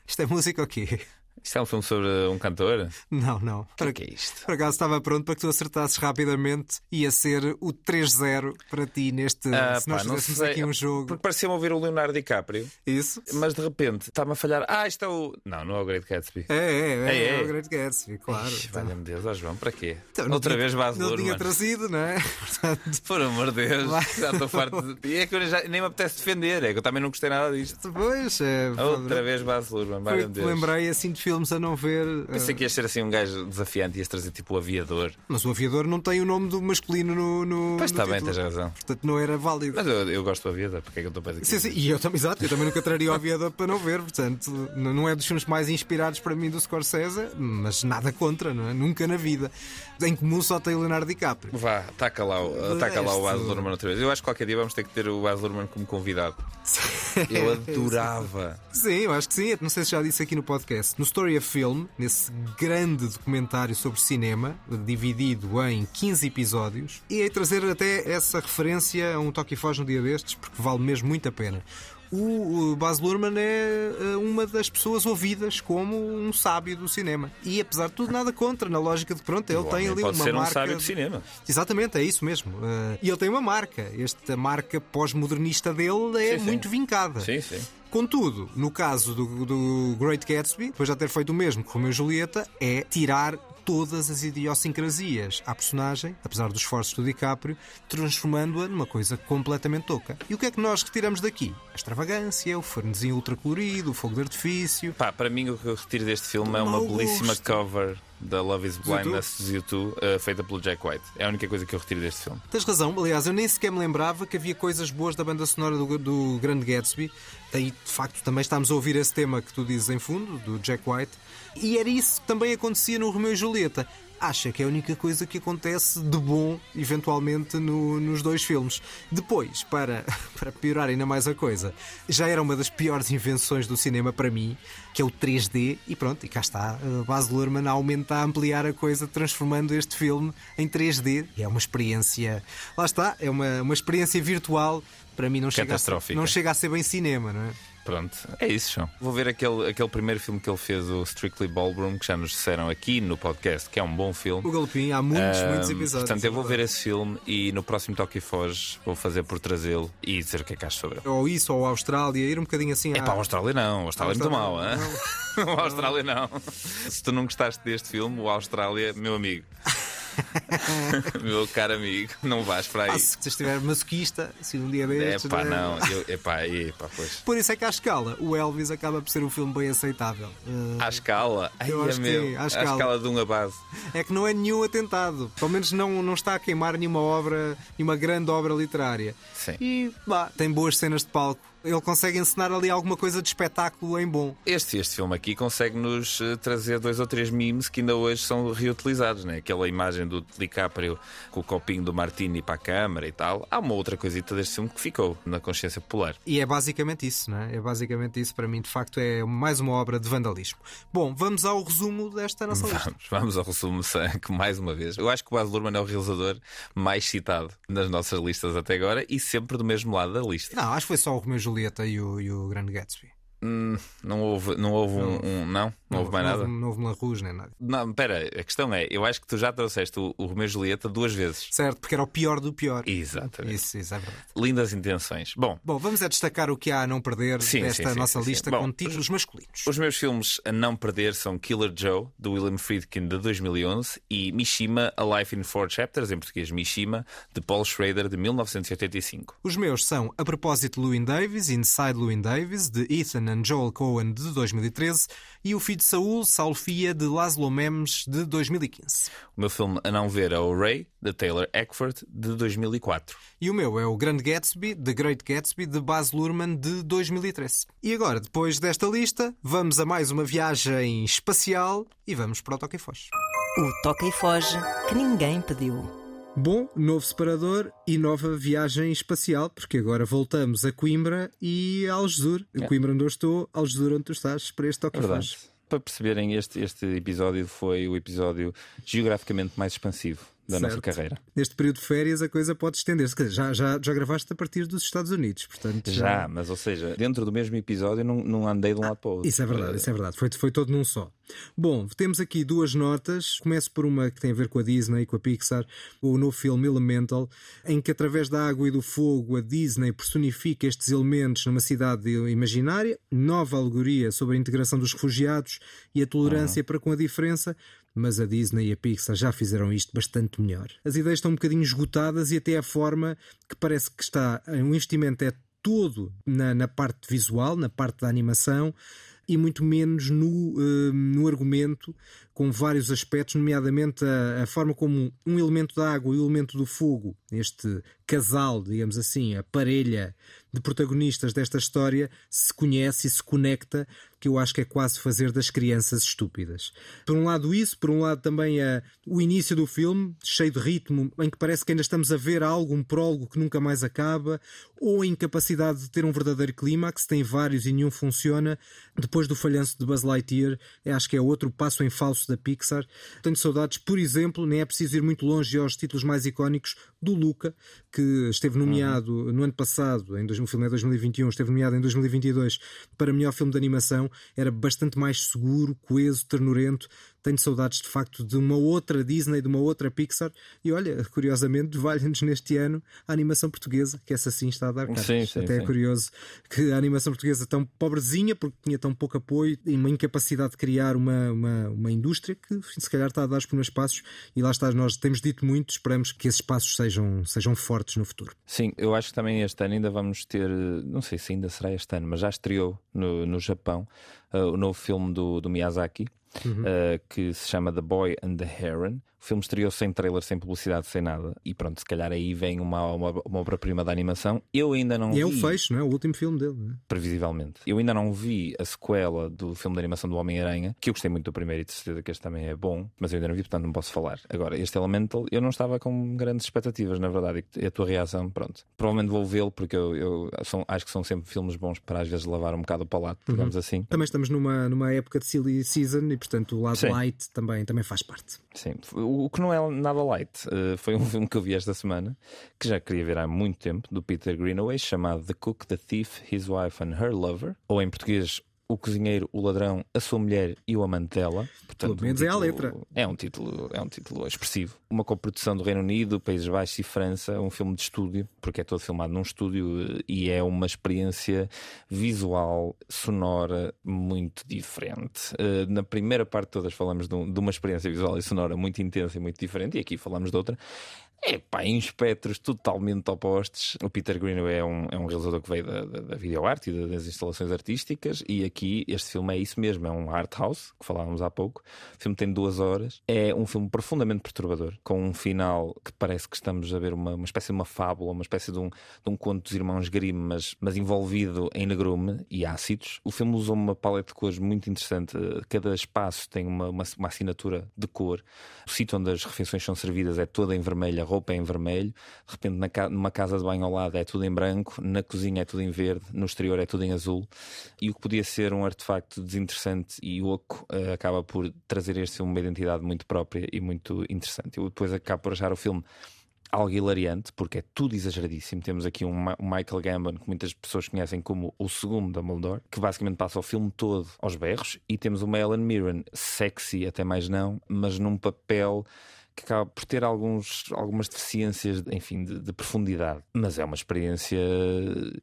Isto é música ou quê? Isto é um filme sobre um cantor? Não, não. O que é isto? Por acaso estava pronto para que tu acertasses rapidamente. Ia ser o 3-0 para ti neste. Ah, se nós pá, fizéssemos aqui um jogo. Porque parecia-me ouvir o Leonardo DiCaprio. Isso. Mas de repente está-me a falhar. Ah, isto é o. Não, não é o Great Gatsby. É, é, é, É, é, é. o Great Gatsby, claro. Ixi, Valha-me Deus, ó João, para quê? Então, Outra tinha- vez Baz Não tinha trazido, não é? Portanto, Por amor de Deus, Vai. já estou farto de... E é que eu já, nem me apetece defender, é que eu também não gostei nada disto. Pois, é. Outra vez Baz Luhrmann, Foi valha-me que Deus. lembrei assim de filmes a não ver. Pensei eh, que ias ser assim um gajo desafiante, ias trazer tipo o aviador. Mas o aviador não tem o nome do masculino no. no Pois está bem, tens razão. Portanto, não era válido. Mas eu, eu gosto do aviador, porque é que eu estou para dizer Sim, sim, e eu também, exato, eu também nunca traria o aviador para não ver, portanto, não é dos filmes mais inspirados para mim do Scorsese, mas nada contra, não é? Nunca na vida. Em comum só tem o Leonardo DiCaprio. Vá, taca lá, o- taca lá o Baz Luhrmann outra vez. Eu acho que qualquer dia vamos ter que ter o Baz Luhrmann como convidado. Eu adorava. Sim, eu acho que sim. Não sei se já disse aqui no podcast. No Story of Film, nesse grande documentário sobre cinema, dividido em 15 episódios, e aí trazer até essa referência a um toque e foge no dia destes, porque vale mesmo muito a pena. O Baz Luhrmann é eh, uma das pessoas ouvidas como um sábio do cinema. E apesar de tudo, nada contra, na lógica de pronto, ele O tem ali pode uma ser um marca. sábio de cinema. Exatamente, é isso mesmo. Eh, E ele tem uma marca. Esta marca pós-modernista dele é Sim, sim. muito vincada. Sim, sim. Contudo, no caso do, do Great Gatsby, depois de já ter feito o mesmo com Romeu e Julieta, é tirar todas as idiosincrasias à personagem, apesar dos esforços do DiCaprio, transformando-a numa coisa completamente toca. E o que é que nós retiramos daqui? A extravagância, o fornezinho ultracolorido, o fogo de artifício. Pá, para mim o que eu retiro deste filme é uma belíssima cover da Love is Blindness de U2, uh, feita pelo Jack White. É a única coisa que eu retiro deste filme. Tens razão, aliás, eu nem sequer me lembrava que havia coisas boas da banda sonora do, do Grande Gatsby. Aí, de facto, também estamos a ouvir esse tema que tu dizes em fundo, do Jack White. E era isso que também acontecia no Romeu e Julieta. Acha que é a única coisa que acontece de bom, eventualmente, no- nos dois filmes. Depois, para, para piorar ainda mais a coisa, já era uma das piores invenções do cinema para mim, que é o 3D, e pronto, e cá está, Baz Luhrmann a aumentar, a ampliar a coisa, transformando este filme em 3D. E é uma experiência, lá está, é uma, uma experiência virtual, para mim não chega, a não chega a ser bem cinema, não é? Pronto, é isso, João. Vou ver aquele, aquele primeiro filme que ele fez, o Strictly Ballroom, que já nos disseram aqui no podcast, que é um bom filme. O Galopim, há muitos, muitos episódios. Portanto, eu vou é ver esse filme e no próximo Toque e Foge vou fazer por trazê-lo e dizer o que é que acho sobre ele. Ou isso, ou a Austrália, ir um bocadinho assim. É à- para a Austrália não, a Austrália é muito mau, Austrália, hein? a Austrália não. Se tu não gostaste deste filme, o Austrália, meu amigo. meu caro amigo, não vais para Ah, aí. se estiver masoquista, se um dia É destes. pá, né? não, eu, é pá, é pá, pois. Por isso é que à escala, o Elvis acaba por ser um filme bem aceitável. Uh, À escala, ai, Eu é acho que meu, à à escala. escala de uma base. é que não é nenhum atentado. Pelo menos não, não está a queimar nenhuma obra, nenhuma grande obra literária. Sim. E bah, tem boas cenas de palco. Ele consegue encenar ali alguma coisa de espetáculo em bom. Este, este filme aqui consegue-nos eh, trazer dois ou três memes que ainda hoje são reutilizados, né? Aquela imagem do DiCaprio com o copinho do Martini para a câmara e tal. Há uma outra coisita deste filme que ficou na consciência popular. E é basicamente isso, não é? É basicamente isso. Para mim, de facto, é mais uma obra de vandalismo. Bom, vamos ao resumo desta nossa lista. Vamos, vamos ao resumo que mais uma vez. Eu acho que o Baz Luhrmann é o realizador mais citado nas nossas listas até agora e sempre do mesmo lado da lista. Não, acho que foi só o Romeu Julieta e o, e o Grande Gatsby. Hum, não houve, não houve um, um- não, não, houve mais nada. Não, não houve Rouge nem nada. Não, espera, a questão é, eu acho que tu já trouxeste o, o Romeu e Julieta duas vezes. Certo, porque era o pior do pior. Exatamente. Isso, isso é verdade. Lindas intenções. Bom, Bom, vamos a destacar o que há a não perder Sim, desta sim, sim, nossa lista Bom, com títulos masculinos. Os meus filmes a não perder são Killer Joe, do William Friedkin, de 2011, e Mishima, A Life in Four Chapters, em português Mishima, de Paul Schrader, de 1985. Os meus são A Propósito Louis Davis, Inside Louis Davis, de Ethan Joel Cohen, de 2013, e O Filho de Saul, Salfia, de Laszlo Memes, de 2015. O meu filme a não ver é O Ray, de Taylor Eckford, de 2004. E o meu é o Grande Gatsby, The Great Gatsby, de Baz Luhrmann, de 2013. E agora, depois desta lista, vamos a mais uma viagem espacial e vamos para o Toque e Foz. O toca e foge que ninguém pediu. Bom, novo separador e nova viagem espacial, porque agora voltamos a Coimbra e a Algesur. É. Coimbra onde eu estou, Algesur onde tu estás, para este Toque. Para perceberem, este, este episódio foi o episódio geograficamente mais expansivo da nossa Certo. carreira. Neste período de férias a coisa pode estender-se. Já, já, já gravaste a partir dos Estados Unidos, portanto. Já, mas ou seja, dentro do mesmo episódio não, não andei de um lado para o outro. Isso é verdade, isso é verdade. Foi, foi todo num só. Bom, temos aqui duas notas. Começo por uma que tem a ver com a Disney, com a Pixar, o novo filme Elemental, em que através da água e do fogo a Disney personifica estes elementos numa cidade imaginária, nova alegoria sobre a integração dos refugiados e a tolerância para com a diferença. Mas a Disney e a Pixar já fizeram isto bastante melhor. As ideias estão um bocadinho esgotadas e até a forma que parece que está. O investimento é todo na, na parte visual, na parte da animação e muito menos no, eh, no argumento, com vários aspectos, nomeadamente a, a forma como um elemento da água e o elemento do fogo, este casal, digamos assim, a parelha de protagonistas desta história, se conhece e se conecta, que eu acho que é quase fazer das crianças estúpidas. Por um lado, isso, por um lado, também a, o início do filme, cheio de ritmo, em que parece que ainda estamos a ver algo, um prólogo que nunca mais acaba, ou a incapacidade de ter um verdadeiro clímax, tem vários e nenhum funciona. Depois do falhanço de Buzz Lightyear, eu acho que é outro passo em falso da Pixar. Tenho saudades, por exemplo, nem é preciso ir muito longe aos títulos mais icónicos do Luca, que esteve nomeado no ano passado, em dois- o filme é 2021, esteve nomeado em 2022 para melhor filme de animação. Era bastante mais seguro, coeso, ternurento. Tenho saudades de facto de uma outra Disney, de uma outra Pixar. E olha, curiosamente, vale-nos neste ano a animação portuguesa, que essa sim está a dar cartas. Sim, sim, Até sim. é curioso que a animação portuguesa tão pobrezinha, porque tinha tão pouco apoio e uma incapacidade de criar uma, uma, uma indústria que se calhar está a dar os primeiros passos. E lá está, nós temos dito muito, esperamos que esses passos sejam, sejam fortes no futuro. Sim, eu acho que também este ano ainda vamos ter, não sei se ainda será este ano, mas já estreou no, no Japão uh, o novo filme do, do Miyazaki. Uhum. uh, que se chama The Boy and the Heron. O filme estreou sem trailer, sem publicidade, sem nada. E pronto, se calhar aí vem uma, uma, uma obra-prima da animação. Eu ainda não e vi. é o fecho, não é? O último filme dele. Não é? Previsivelmente. Eu ainda não vi a sequela do filme de animação do Homem-Aranha, que eu gostei muito do primeiro e de certeza que este também é bom, mas eu ainda não vi, portanto não posso falar. Agora, este Elemental, eu não estava com grandes expectativas, na verdade. E a tua reação, pronto. Provavelmente vou vê-lo porque eu, eu são, acho que são sempre filmes bons para às vezes lavar um bocado o palato, digamos Uhum. assim. Também estamos numa, numa época de silly season e, portanto, o lado Sim. light também, também faz parte. Sim, o o que não é nada light eh, foi um filme que eu vi esta semana, que já queria ver há muito tempo, do Peter Greenaway, chamado The Cook, The Thief, His Wife and Her Lover, ou em português, O Cozinheiro, o Ladrão, a Sua Mulher e o Amante dela. Portanto, Pelo menos um é à título- letra. É um título, é um título expressivo. Uma coprodução do Reino Unido, Países Baixos e França, um filme de estúdio, porque é todo filmado num estúdio eh, e é uma experiência visual, sonora muito diferente. Eh, Na primeira parte todas falamos de, de uma experiência visual e sonora muito intensa e muito diferente, e aqui falamos de outra. É pá, em espectros totalmente opostos. O Peter Greenaway é um, é um realizador que veio da, da, da videoarte e da- das instalações artísticas, e aqui este filme é isso mesmo: é um art house, que falávamos há pouco. O filme tem duas horas, é um filme profundamente perturbador, com um final que parece que estamos a ver uma, uma espécie de uma fábula, uma espécie de um, de um conto dos irmãos Grimm, mas, mas envolvido em negrume e ácidos. O filme usou uma paleta de cores muito interessante. Cada espaço tem uma, uma, uma assinatura de cor. O sítio onde as refeições são servidas é toda em vermelho, roupa é em vermelho. De repente, ca- numa casa de banho ao lado é tudo em branco, na cozinha é tudo em verde, no exterior é tudo em azul. E o que podia ser um artefacto desinteressante e oco eh, acaba por trazer este uma identidade muito própria e muito interessante. Eu depois acabo por achar o filme algo hilariante, porque é tudo exageradíssimo. Temos aqui um, Ma- um Michael Gambon, que muitas pessoas conhecem como o segundo Dumbledore, que basicamente passa o filme todo aos berros, e temos uma Ellen Mirren, sexy até mais não, mas num papel que acaba por ter alguns, algumas deficiências, enfim, de, de profundidade. Mas é uma experiência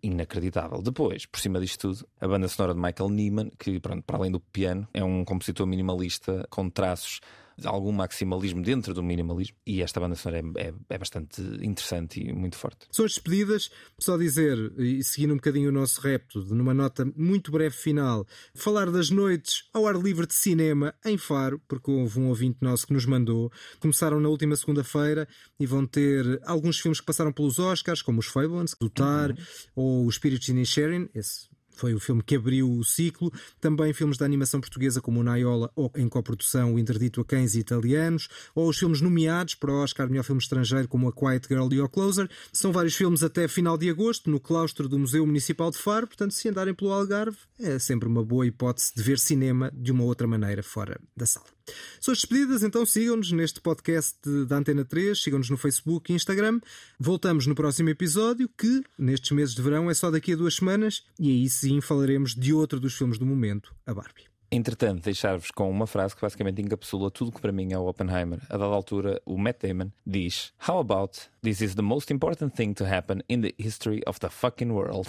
inacreditável. Depois, por cima disto tudo, a banda sonora de Michael Nyman, que, pronto, para além do piano, é um compositor minimalista com traços algum maximalismo dentro do minimalismo. E esta banda sonora é, é, é bastante interessante e muito forte. São as despedidas, só dizer, e seguindo um bocadinho o nosso repto, numa nota muito breve final, falar das noites ao ar livre de cinema em Faro, porque houve um ouvinte nosso que nos mandou. Começaram na última segunda-feira e vão ter alguns filmes que passaram pelos Oscars, como os Fablance, do Tar, ou o Spirits in Sharing, esse foi o filme que abriu o ciclo. Também filmes da animação portuguesa como o Naiola ou em coprodução o Interdito a Cães e Italianos, ou os filmes nomeados para o Oscar Melhor Filme Estrangeiro como A Quiet Girl e O Closer. São vários filmes até final de agosto no claustro do Museu Municipal de Faro, portanto se andarem pelo Algarve é sempre uma boa hipótese de ver cinema de uma outra maneira fora da sala. São as despedidas, então sigam-nos neste podcast da Antena 3, sigam-nos no Facebook e Instagram. Voltamos no próximo episódio, que nestes meses de verão é só daqui a duas semanas, e aí sim falaremos de outro dos filmes do momento, a Barbie. Entretanto, deixar-vos com uma frase que basicamente encapsula tudo que para mim é o Oppenheimer. A dada altura, o Matt Damon diz: How about this is the most important thing to happen in the history of the fucking world?